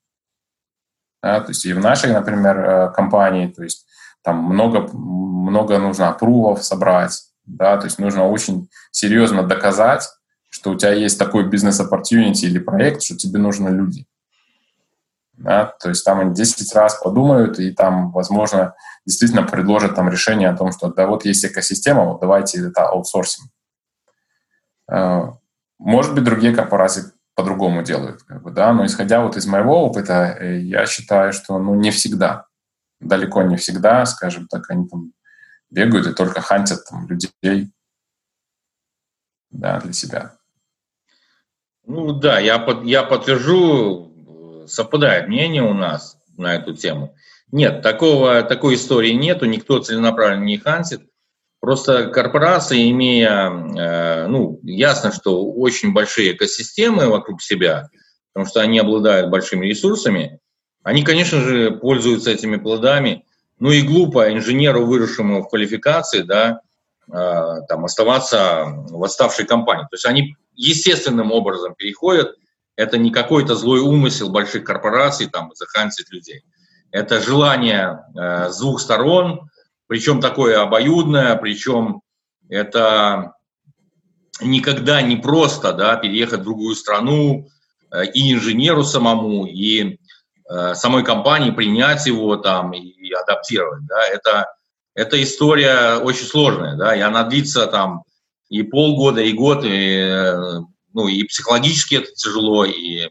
Да, то есть и в нашей, например, э, компании, то есть там много, много нужно опрувов собрать, да, то есть нужно очень серьезно доказать, что у тебя есть такой бизнес-оппортюнити или проект, что тебе нужны люди. Да? То есть там они 10 раз подумают, и там, возможно, действительно предложат там решение о том, что да вот есть экосистема, вот давайте это аутсорсим. А, может быть, другие корпорации по-другому делают, как бы, да, но исходя вот из моего опыта, э, я считаю, что ну, не всегда, далеко не всегда, скажем так, они там бегают и только хантят там, людей да, для себя. Ну да, я, под, я подтвержу, совпадает мнение у нас на эту тему. Нет, такого, такой истории нету, никто целенаправленно не хантит. Просто корпорации, имея, э, ну, ясно, что очень большие экосистемы вокруг себя, потому что они обладают большими ресурсами, они, конечно же, пользуются этими плодами. Ну и глупо инженеру, выросшему в квалификации, да, э, там, оставаться в отставшей компании. То есть они естественным образом переходят. Это не какой-то злой умысел больших корпораций, там, захантить людей. Это желание э, с двух сторон, причем такое обоюдное, причем это никогда не просто да, переехать в другую страну э, и инженеру самому, и э, самой компании принять его там и адаптировать. Да. Это, эта история очень сложная, да, и она длится там и полгода, и год, и, э, ну, и психологически это тяжело, и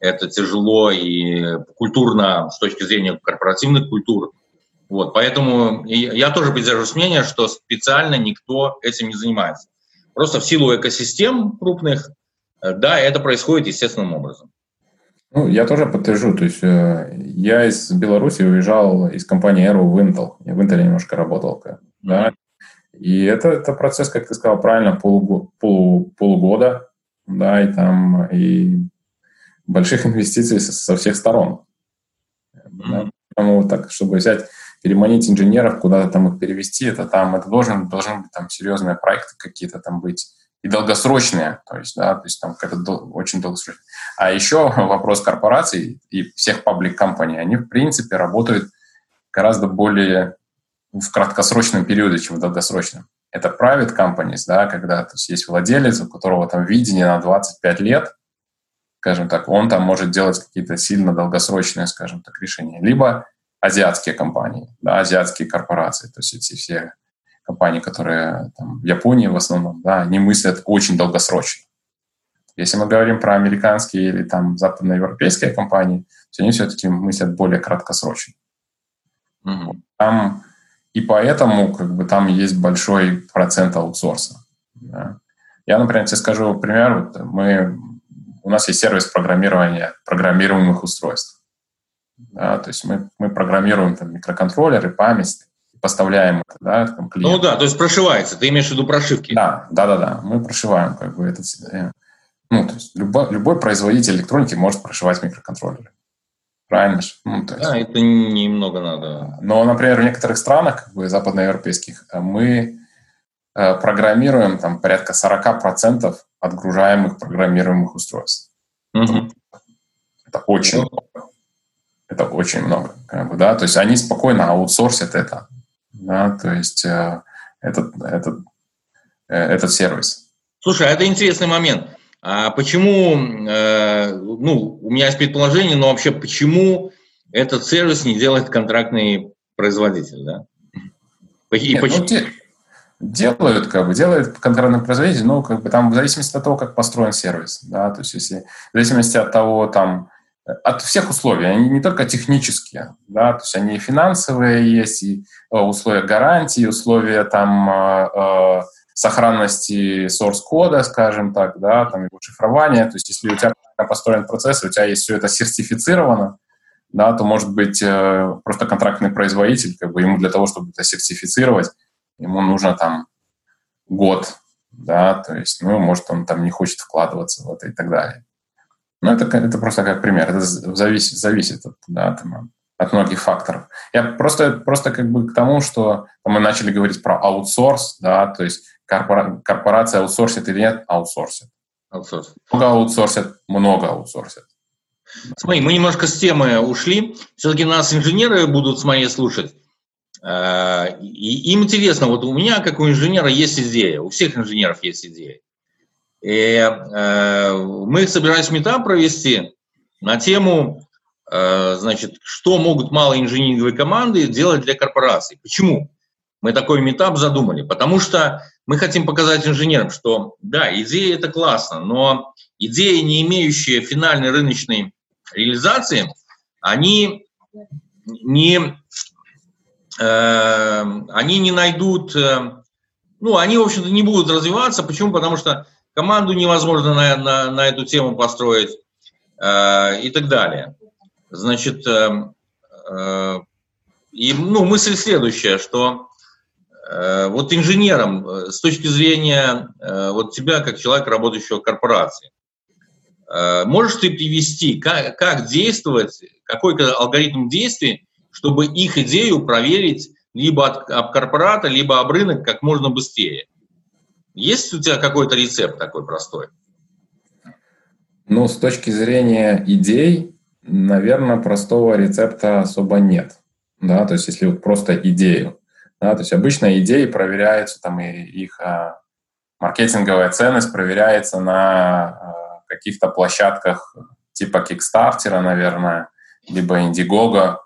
это тяжело и культурно, с точки зрения корпоративных культур. Вот, поэтому я тоже придерживаюсь мнения, что специально никто этим не занимается. Просто в силу экосистем крупных, э, да, это происходит естественным образом. Ну, я тоже подтвержу. То есть э, я из Беларуси уезжал из компании Aero в Intel. Я в Intel немножко работал. Да. И это, это процесс, как ты сказал правильно, полуго, полу, полугода, да, и там и больших инвестиций со, со всех сторон. Mm-hmm. Да. Поэтому так, чтобы взять, переманить инженеров, куда-то там их перевести, это там, это должен, должны быть там серьезные проекты какие-то там быть и долгосрочные, то есть, да, то есть там это дол- очень долгосрочно. А еще вопрос корпораций и всех паблик компаний, они в принципе работают гораздо более в краткосрочном периоде, чем в долгосрочном. Это private companies, да, когда то есть, есть владелец, у которого там видение на 25 лет, скажем так, он там может делать какие-то сильно долгосрочные, скажем так, решения. Либо азиатские компании, да, азиатские корпорации, то есть эти все компании, которые там, в Японии в основном, да, они мыслят очень долгосрочно. Если мы говорим про американские или там западноевропейские компании, то они все-таки мыслят более краткосрочно. Mm-hmm. Там и поэтому как бы, там есть большой процент аутсорса. Да. Я, например, тебе скажу пример. Вот мы, у нас есть сервис программирования программируемых устройств. Да, то есть мы, мы программируем там, микроконтроллеры, память поставляем это, да, там, клиенту. Ну да, то есть прошивается, ты имеешь в виду прошивки? Да, да, да, да, мы прошиваем как бы этот, э, ну, то есть любой, любой производитель электроники может прошивать микроконтроллеры. Правильно же? Ну, то есть. Да, это немного надо. Но, например, в некоторых странах, как бы западноевропейских, э, мы э, программируем там порядка 40% отгружаемых программируемых устройств. Угу. Это очень ну. много. Это очень много. Как бы, да? То есть они спокойно аутсорсят это. Да? То есть э, этот, этот, э, этот сервис. Слушай, а это интересный момент. А почему, э, ну, у меня есть предположение, но вообще почему этот сервис не делает контрактный производитель, да? И Нет, почему? Ну, те, делают, как бы, делают контрактный производитель, но как бы там в зависимости от того, как построен сервис, да, то есть если в зависимости от того, там, от всех условий, они не только технические, да, то есть они и финансовые есть, и э, условия гарантии, условия там э, э, сохранности source кода, скажем так, да, там его шифрования. То есть если у тебя построен процесс, у тебя есть все это сертифицировано, да, то может быть э, просто контрактный производитель, как бы ему для того, чтобы это сертифицировать, ему нужно там год, да, то есть, ну, может, он там не хочет вкладываться в это и так далее. Ну, это, это просто как пример, это зависит, зависит от, там, от многих факторов. Я просто, просто как бы к тому, что мы начали говорить про аутсорс, да, то есть корпора, корпорация аутсорсит или нет, аутсорсит. Аутсорс. Много аутсорсят, много аутсорсят. Смотри, мы немножко с темы ушли. Все-таки нас инженеры будут, смотри, слушать. Э, и им интересно, вот у меня, как у инженера, есть идея, у всех инженеров есть идея. И э, мы собирались метап провести на тему, э, значит, что могут малые инжиниринговые команды делать для корпораций. Почему? Мы такой метап задумали, потому что мы хотим показать инженерам, что да, идея это классно, но идеи, не имеющие финальной рыночной реализации, они не, э, они не найдут, э, ну, они, в общем-то, не будут развиваться. Почему? Потому что команду невозможно на, на, на эту тему построить э, и так далее. Значит, э, э, и, ну, мысль следующая, что вот инженером с точки зрения вот тебя, как человека, работающего в корпорации, можешь ты привести, как, как действовать, какой алгоритм действий, чтобы их идею проверить либо от, от корпората, либо об рынок как можно быстрее? Есть у тебя какой-то рецепт такой простой? Ну, с точки зрения идей, наверное, простого рецепта особо нет. Да, то есть если вот просто идею. Да, то есть обычно идеи проверяются, там и их а, маркетинговая ценность проверяется на а, каких-то площадках типа Kickstarter, наверное, либо Indiegogo.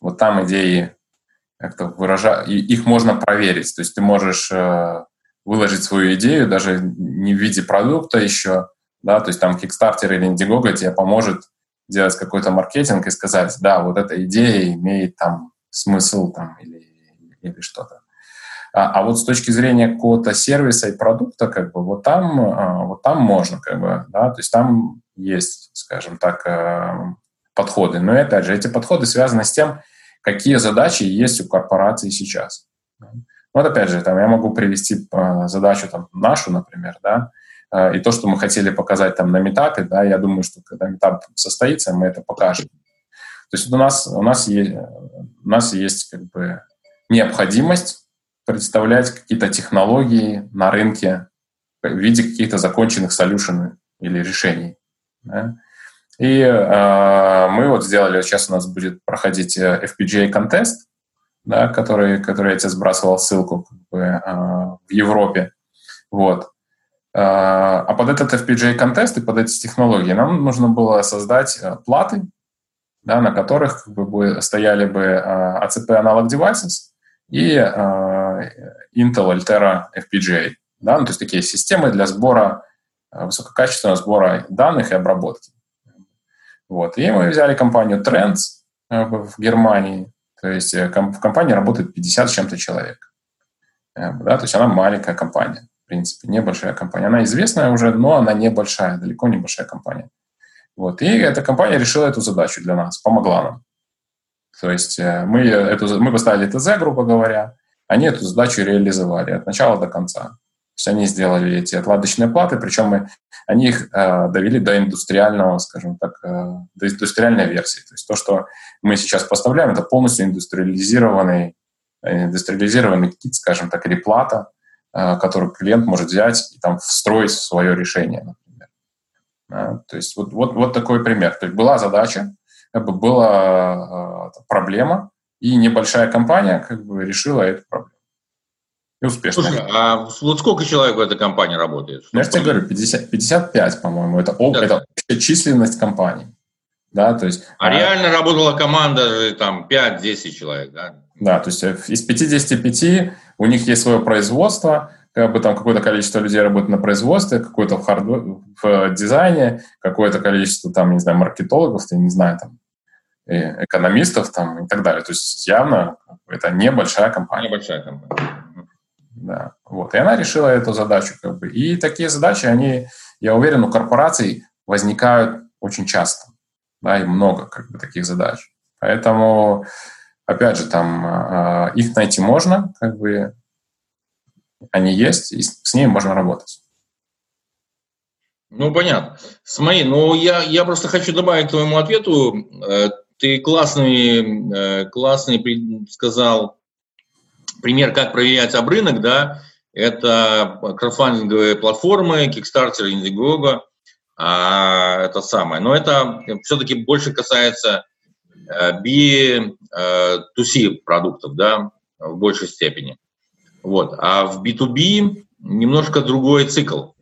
Вот там идеи как-то выражать, их можно проверить. То есть ты можешь э, выложить свою идею даже не в виде продукта еще, да, то есть там Kickstarter или Indiegogo тебе поможет делать какой-то маркетинг и сказать, да, вот эта идея имеет там смысл там или, или что-то. А, а вот с точки зрения какого-то сервиса и продукта, как бы, вот там, а, вот там можно, как бы, да, то есть там есть, скажем так, э, подходы. Но опять же, эти подходы связаны с тем, какие задачи есть у корпорации сейчас. Вот опять же, там я могу привести э, задачу там, нашу, например, да, э, и то, что мы хотели показать там на метапе, да, я думаю, что когда метап состоится, мы это покажем. То есть у нас, у нас, есть, у нас есть как бы необходимость представлять какие-то технологии на рынке в виде каких-то законченных солюшен или решений. Да? И э, мы вот сделали, сейчас у нас будет проходить э, FPGA контест, да, который, который я тебе сбрасывал ссылку как бы, э, в Европе. Вот. Э, а под этот FPGA контест и под эти технологии нам нужно было создать э, платы, да, на которых как бы, стояли бы ACP Analog Devices и Intel Altera FPGA. Да? Ну, то есть такие системы для сбора, высококачественного сбора данных и обработки. Вот. И мы взяли компанию Trends в Германии. То есть э, в компании работает 50 с чем-то человек. Да? То есть она маленькая компания, в принципе, небольшая компания. Она известная уже, но она небольшая, далеко не большая компания. Вот. И эта компания решила эту задачу для нас, помогла нам. То есть э, мы, эту, мы поставили ТЗ, грубо говоря, они эту задачу реализовали от начала до конца. То есть они сделали эти отладочные платы, причем мы, они их э, довели до индустриального, скажем так, э, до индустриальной версии. То есть то, что мы сейчас поставляем, это полностью индустриализированный, э, индустриализированный кит, скажем так, или плата, э, который клиент может взять и там встроить в свое решение, например. Э, то есть вот, вот, вот такой пример. То есть была задача, как бы была э, проблема, и небольшая компания как бы решила эту проблему. И успешно. Слушай, а вот сколько человек в этой компании работает? Я же тебе говорю, 50, 55, по-моему, это, да, это общая численность компании. Да, то есть, а, а реально работала команда там 5-10 человек, да? Да, то есть э, из 55 у них есть свое производство, как бы там какое-то количество людей работает на производстве, какое-то в, hardware, в дизайне, какое-то количество там, не знаю, маркетологов, я не знаю, там, экономистов там и так далее. То есть явно это небольшая компания. Небольшая компания. Да, вот. И она решила эту задачу. Как бы. И такие задачи, они, я уверен, у корпораций возникают очень часто. Да, и много как бы, таких задач. Поэтому, опять же, там э, их найти можно, как бы они есть, и с ними можно работать. Ну, понятно. С моей, ну, я, я просто хочу добавить к твоему ответу. Э, ты классный, э, классный сказал пример, как проверять об рынок, да, это краудфандинговые платформы, Kickstarter, Indiegogo, а, это самое. Но это все-таки больше касается B2C э, продуктов, да, в большей степени. Вот. А в B2B немножко другой цикл.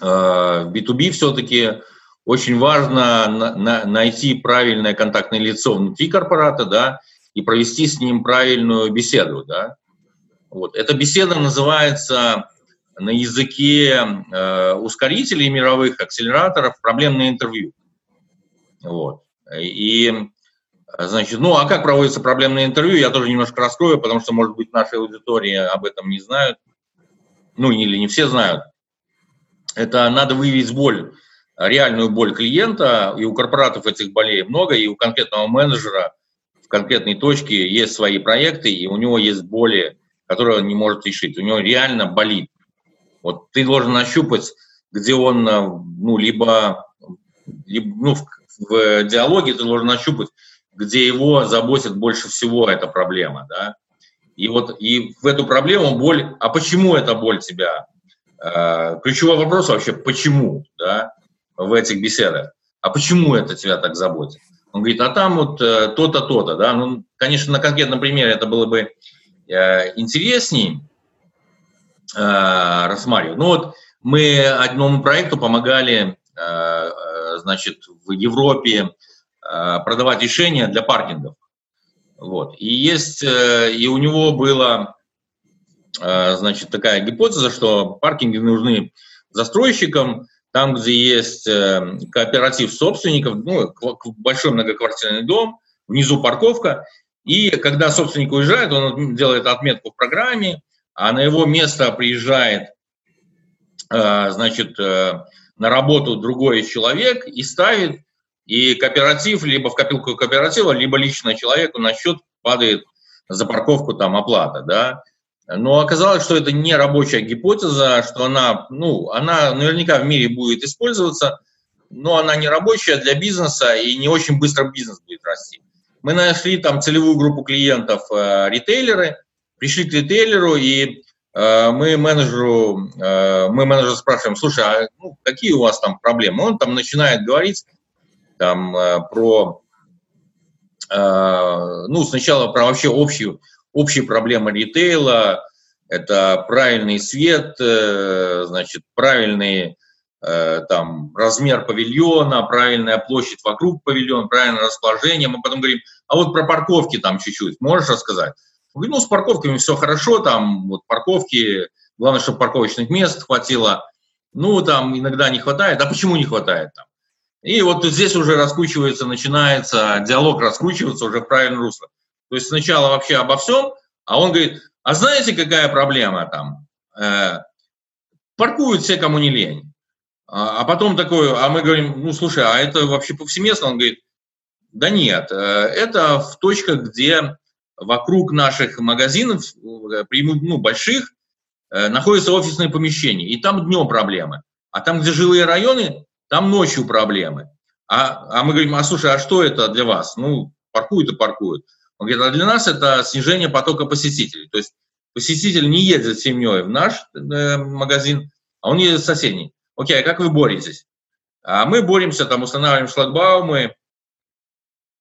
В B2B все-таки очень важно на, на, найти правильное контактное лицо внутри корпората, да, и провести с ним правильную беседу, да. Вот. Эта беседа называется на языке э, ускорителей мировых акселераторов проблемное интервью. Вот. И, значит, ну, а как проводится проблемное интервью, я тоже немножко раскрою, потому что, может быть, нашей аудитории об этом не знают, ну, или не все знают. Это надо выявить боль реальную боль клиента, и у корпоратов этих болей много, и у конкретного менеджера в конкретной точке есть свои проекты, и у него есть боли, которые он не может решить. У него реально болит. Вот ты должен нащупать, где он, ну, либо, либо ну, в, в диалоге ты должен нащупать, где его заботит больше всего эта проблема, да. И вот и в эту проблему боль, а почему эта боль тебя? Э, ключевой вопрос вообще, почему, да? в этих беседах. А почему это тебя так заботит? Он говорит, а там вот э, то-то, то-то, да. Ну, конечно, на конкретном примере это было бы э, интересней э, рассматривать. Ну вот мы одному проекту помогали, э, э, значит, в Европе э, продавать решения для паркингов. Вот. И есть, э, и у него была, э, значит, такая гипотеза, что паркинги нужны застройщикам, там, где есть э, кооператив собственников, ну, большой многоквартирный дом, внизу парковка, и когда собственник уезжает, он делает отметку в программе, а на его место приезжает, э, значит, э, на работу другой человек и ставит, и кооператив, либо в копилку кооператива, либо лично человеку на счет падает за парковку там оплата, да, но оказалось, что это не рабочая гипотеза, что она, ну, она наверняка в мире будет использоваться, но она не рабочая для бизнеса и не очень быстро бизнес будет расти. Мы нашли там целевую группу клиентов, э, ритейлеры, пришли к ритейлеру и э, мы менеджеру, э, мы менеджера спрашиваем, слушай, а ну, какие у вас там проблемы? Он там начинает говорить там э, про, э, ну, сначала про вообще общую общие проблемы ритейла – это правильный свет, э, значит, правильный э, там, размер павильона, правильная площадь вокруг павильона, правильное расположение. Мы потом говорим, а вот про парковки там чуть-чуть можешь рассказать? Ну, с парковками все хорошо, там вот парковки, главное, чтобы парковочных мест хватило. Ну, там иногда не хватает. А почему не хватает там? И вот здесь уже раскручивается, начинается, диалог раскручивается уже в правильное русло. То есть сначала вообще обо всем, а он говорит, а знаете, какая проблема там? Э, паркуют все, кому не лень. А, а потом такой, а мы говорим, ну слушай, а это вообще повсеместно? Он говорит, Да нет, это в точках, где вокруг наших магазинов, ну, больших, находятся офисные помещения, и там днем проблемы. А там, где жилые районы, там ночью проблемы. А, а мы говорим, а слушай, а что это для вас? Ну, паркуют и паркуют. Он говорит, а для нас это снижение потока посетителей. То есть посетитель не едет с семьей в наш э, магазин, а он едет в соседний. Окей, а как вы боретесь? А мы боремся, там устанавливаем шлагбаумы,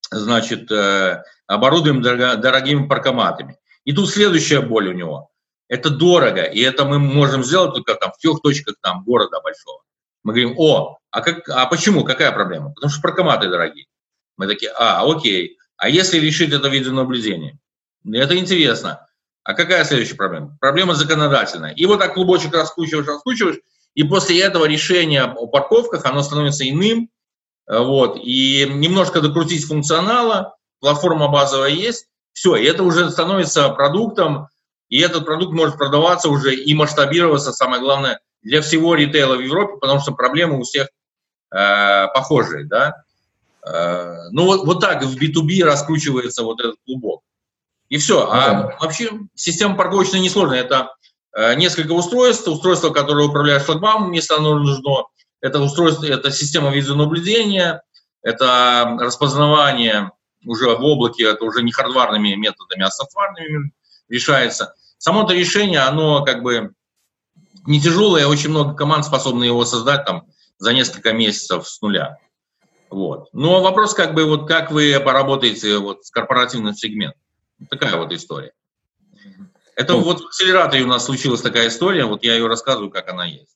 значит, э, оборудуем дорогими паркоматами. И тут следующая боль у него. Это дорого, и это мы можем сделать только там в тех точках там города большого. Мы говорим, о, а, как, а почему, какая проблема? Потому что паркоматы дорогие. Мы такие, а, окей. А если решить это видеонаблюдение? Это интересно. А какая следующая проблема? Проблема законодательная. И вот так клубочек раскручиваешь, раскручиваешь, и после этого решение о парковках, оно становится иным, вот, и немножко докрутить функционала, платформа базовая есть, все, и это уже становится продуктом, и этот продукт может продаваться уже и масштабироваться, самое главное, для всего ритейла в Европе, потому что проблемы у всех э, похожие, да. Э, ну вот, вот так в B2B раскручивается вот этот клубок. И все. А да. вообще система парковочная несложная. Это э, несколько устройств, устройство, которое управляет шлагбаумом, если оно нужно. Это устройство, это система видеонаблюдения, это распознавание уже в облаке, это уже не хардварными методами, а софтварными решается. Само это решение, оно как бы не тяжелое, очень много команд способны его создать там за несколько месяцев с нуля. Вот. Но вопрос как бы вот как вы поработаете вот с корпоративным сегментом. Такая вот история. Это ну, вот в акселераторе у нас случилась такая история, вот я ее рассказываю, как она есть.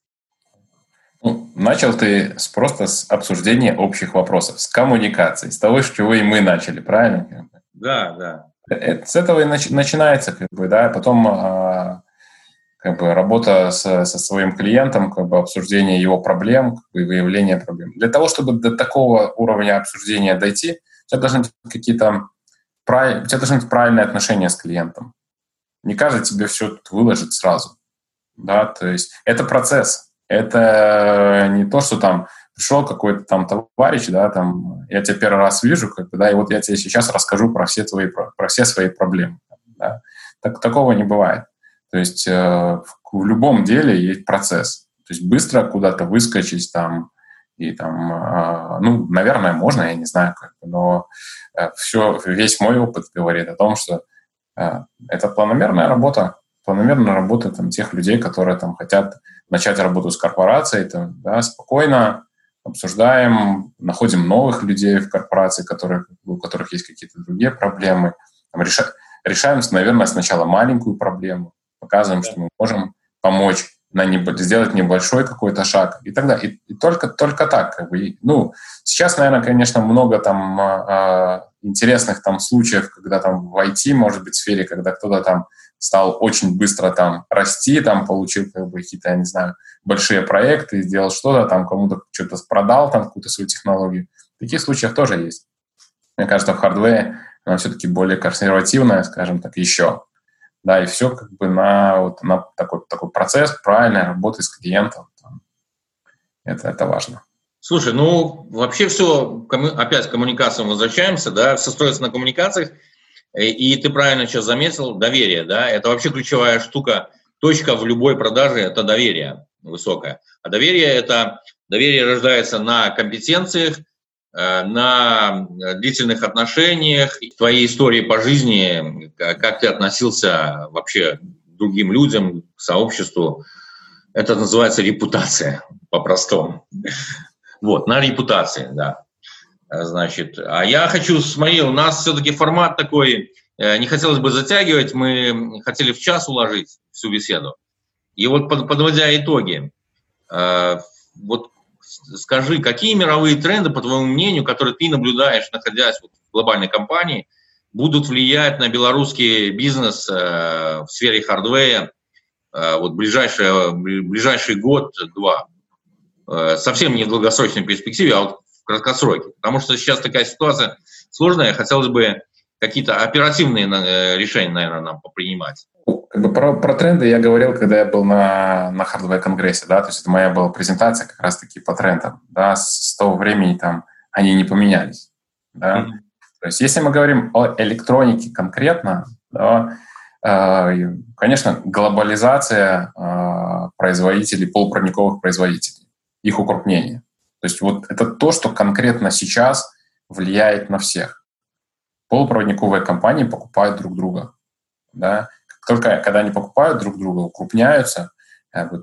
Ну, начал ты с, просто с обсуждения общих вопросов, с коммуникации, с того, с чего и мы начали, правильно? Да, да. Это, с этого и начи- начинается, как бы, да, потом а, как бы работа со, со своим клиентом, как бы обсуждение его проблем, как бы выявление проблем. Для того, чтобы до такого уровня обсуждения дойти, у тебя должны быть какие-то у тебя должны быть правильные отношения с клиентом. Не каждый тебе все выложит сразу. Да, то есть это процесс. Это не то, что там пришел какой-то там товарищ, да, там, я тебя первый раз вижу, как бы, да, и вот я тебе сейчас расскажу про все твои, про, про все свои проблемы. Да. Так, такого не бывает. То есть э, в, в любом деле есть процесс. То есть быстро куда-то выскочить там, и там, э, ну, наверное, можно, я не знаю, как, но э, все, весь мой опыт говорит о том, что э, это планомерная работа, планомерная работа там, тех людей, которые там хотят начать работу с корпорацией, там, да, спокойно обсуждаем, находим новых людей в корпорации, которые, у которых есть какие-то другие проблемы, там, реша, решаем, наверное, сначала маленькую проблему, показываем, что мы можем помочь на не, сделать небольшой какой-то шаг и так далее. И, и только, только так. Как бы, ну, сейчас, наверное, конечно, много там э, интересных там случаев, когда там в IT, может быть, сфере, когда кто-то там стал очень быстро там расти, там получил как бы какие-то, я не знаю, большие проекты, сделал что-то, там кому-то что-то продал, там какую-то свою технологию. Таких случаях тоже есть. Мне кажется, в хардвее она все-таки более консервативная, скажем так, еще да, и все как бы на, вот, на такой, такой процесс правильной работы с клиентом. Это, это важно. Слушай, ну вообще все, опять к коммуникациям возвращаемся, да, все строится на коммуникациях, и ты правильно сейчас заметил, доверие, да, это вообще ключевая штука, точка в любой продаже – это доверие высокое. А доверие – это доверие рождается на компетенциях, Э, на длительных отношениях, твоей истории по жизни, как ты относился вообще к другим людям, к сообществу. Это называется репутация по-простому. Вот, на репутации, да. Значит, а я хочу, смотри, у нас все-таки формат такой, э, не хотелось бы затягивать, мы хотели в час уложить всю беседу. И вот подводя итоги, э, вот скажи, какие мировые тренды, по твоему мнению, которые ты наблюдаешь, находясь в глобальной компании, будут влиять на белорусский бизнес э, в сфере хардвея э, вот ближайший, ближайший год-два? Э, совсем не в долгосрочной перспективе, а вот в краткосроке. Потому что сейчас такая ситуация сложная, хотелось бы какие-то оперативные э, решения, наверное, нам попринимать. Как бы про, про тренды я говорил, когда я был на, на Hardware конгрессе, да, то есть это моя была презентация как раз-таки по трендам, да, с, с того времени там они не поменялись. Да? Mm-hmm. То есть если мы говорим о электронике конкретно, то, э, конечно, глобализация э, производителей, полупроводниковых производителей, их укрупнение. То есть вот это то, что конкретно сейчас влияет на всех. Полупроводниковые компании покупают друг друга. Да? Только когда они покупают друг друга, укрупняются,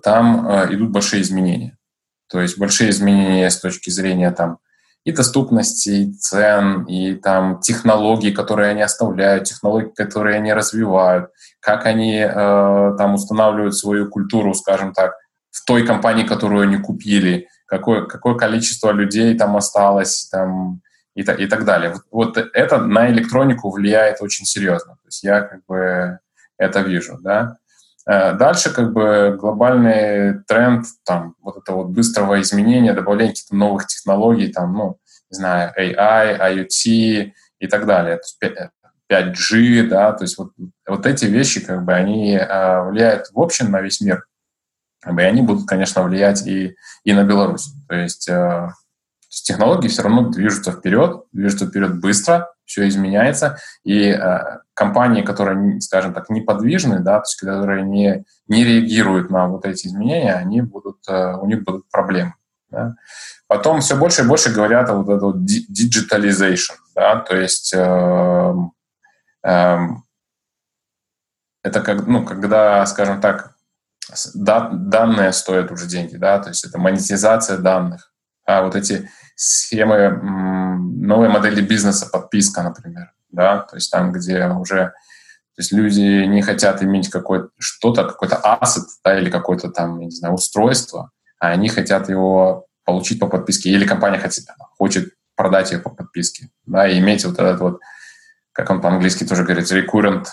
там э, идут большие изменения. То есть большие изменения с точки зрения там, и доступности, и цен, и там технологий, которые они оставляют, технологии, которые они развивают, как они э, там устанавливают свою культуру, скажем так, в той компании, которую они купили, какое, какое количество людей там осталось, там, и, и так далее. Вот, вот это на электронику влияет очень серьезно. То есть я как бы это вижу, да. Э, дальше как бы глобальный тренд там вот это вот быстрого изменения, добавления каких-то новых технологий, там, ну, не знаю, AI, IoT и так далее. 5G, да, то есть вот, вот эти вещи, как бы, они э, влияют в общем на весь мир, и они будут, конечно, влиять и, и на Беларусь. То есть, э, технологии все равно движутся вперед, движутся вперед быстро, все изменяется, и э, компании, которые, скажем так, неподвижны, да, то есть которые не, не реагируют на вот эти изменения, они будут, э, у них будут проблемы. Да. Потом все больше и больше говорят о вот этой вот digitalization, да, то есть э, э, это как, ну, когда, скажем так, да, данные стоят уже деньги, да, то есть это монетизация данных, а вот эти схемы новой модели бизнеса, подписка, например, да, то есть там, где уже то есть люди не хотят иметь какое-то что-то, какой-то ассет, да, или какое-то там, я не знаю, устройство, а они хотят его получить по подписке, или компания хочет, хочет продать ее по подписке, да, и иметь вот этот вот, как он по-английски тоже говорит, recurrent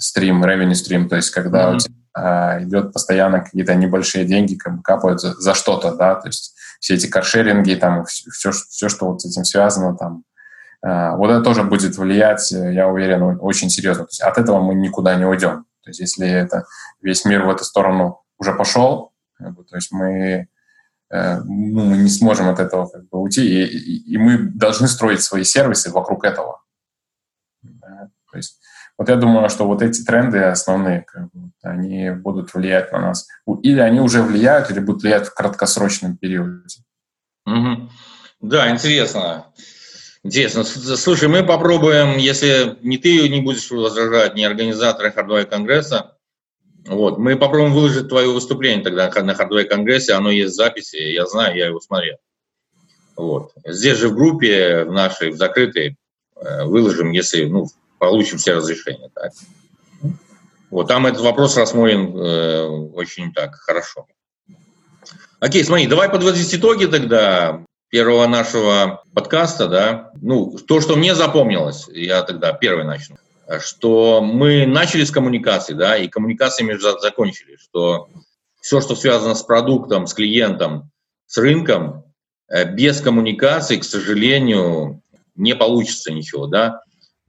stream, revenue stream, то есть когда mm-hmm. у тебя идет постоянно какие-то небольшие деньги, как бы капают за, за что-то, да, то есть все эти каршеринги, там, все, все, что вот с этим связано, там, а, вот это тоже будет влиять, я уверен, очень серьезно. То есть от этого мы никуда не уйдем. То есть если это весь мир в эту сторону уже пошел, то есть мы, э, ну, мы не сможем от этого как бы уйти, и, и мы должны строить свои сервисы вокруг этого. То есть вот я думаю, что вот эти тренды основные, как бы, они будут влиять на нас. Или они уже влияют, или будут влиять в краткосрочном периоде. Угу. Да, интересно. Интересно. Слушай, мы попробуем, если не ты не будешь возражать, не организаторы Хардвай Конгресса, вот, мы попробуем выложить твое выступление тогда на Хардвай Конгрессе, оно есть в записи, я знаю, я его смотрел. Вот. Здесь же в группе в нашей, в закрытой, э, выложим, если, ну, получим все разрешения. Так. Вот там этот вопрос рассмотрен э, очень так хорошо. Окей, смотри, давай подводить итоги тогда первого нашего подкаста, да. Ну, то, что мне запомнилось, я тогда первый начну, что мы начали с коммуникации, да, и коммуникациями закончили, что все, что связано с продуктом, с клиентом, с рынком, э, без коммуникации, к сожалению, не получится ничего, да.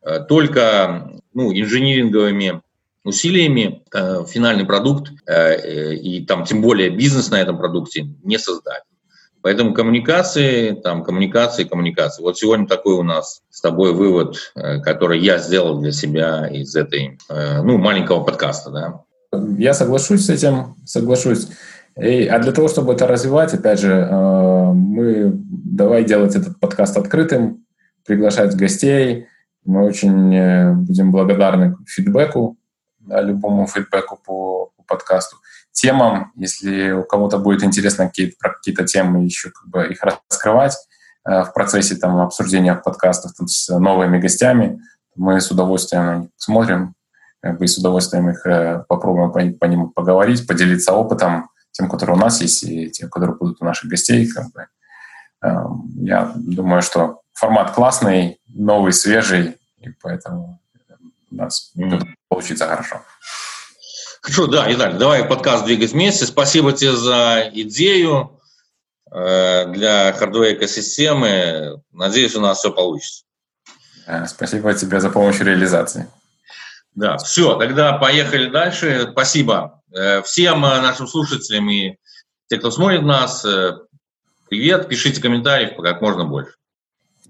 Э, только ну, инжиниринговыми усилиями э, финальный продукт э, и там тем более бизнес на этом продукте не создать. Поэтому коммуникации, там, коммуникации, коммуникации. Вот сегодня такой у нас с тобой вывод, который я сделал для себя из этой, ну, маленького подкаста, да. Я соглашусь с этим, соглашусь. И, а для того, чтобы это развивать, опять же, мы давай делать этот подкаст открытым, приглашать гостей, мы очень э, будем благодарны фидбэку, да, любому фидбэку по, по подкасту. Темам, если у кого-то будет интересно какие-то, про какие-то темы еще как бы их раскрывать э, в процессе там, обсуждения подкастов там, с новыми гостями, мы с удовольствием смотрим, как бы, и с удовольствием их э, попробуем по, по ним поговорить, поделиться опытом, тем, которые у нас есть, и тем, которые будут у наших гостей. Как бы. Э, я думаю, что формат классный, новый, свежий, и поэтому у нас mm. получится хорошо. Хорошо, да, Итак, давай подкаст двигать вместе. Спасибо тебе за идею э, для хардвей экосистемы. Надеюсь, у нас все получится. Спасибо тебе за помощь в реализации. Да, все, тогда поехали дальше. Спасибо э, всем э, нашим слушателям и те, кто смотрит нас. Привет, пишите комментарии как можно больше.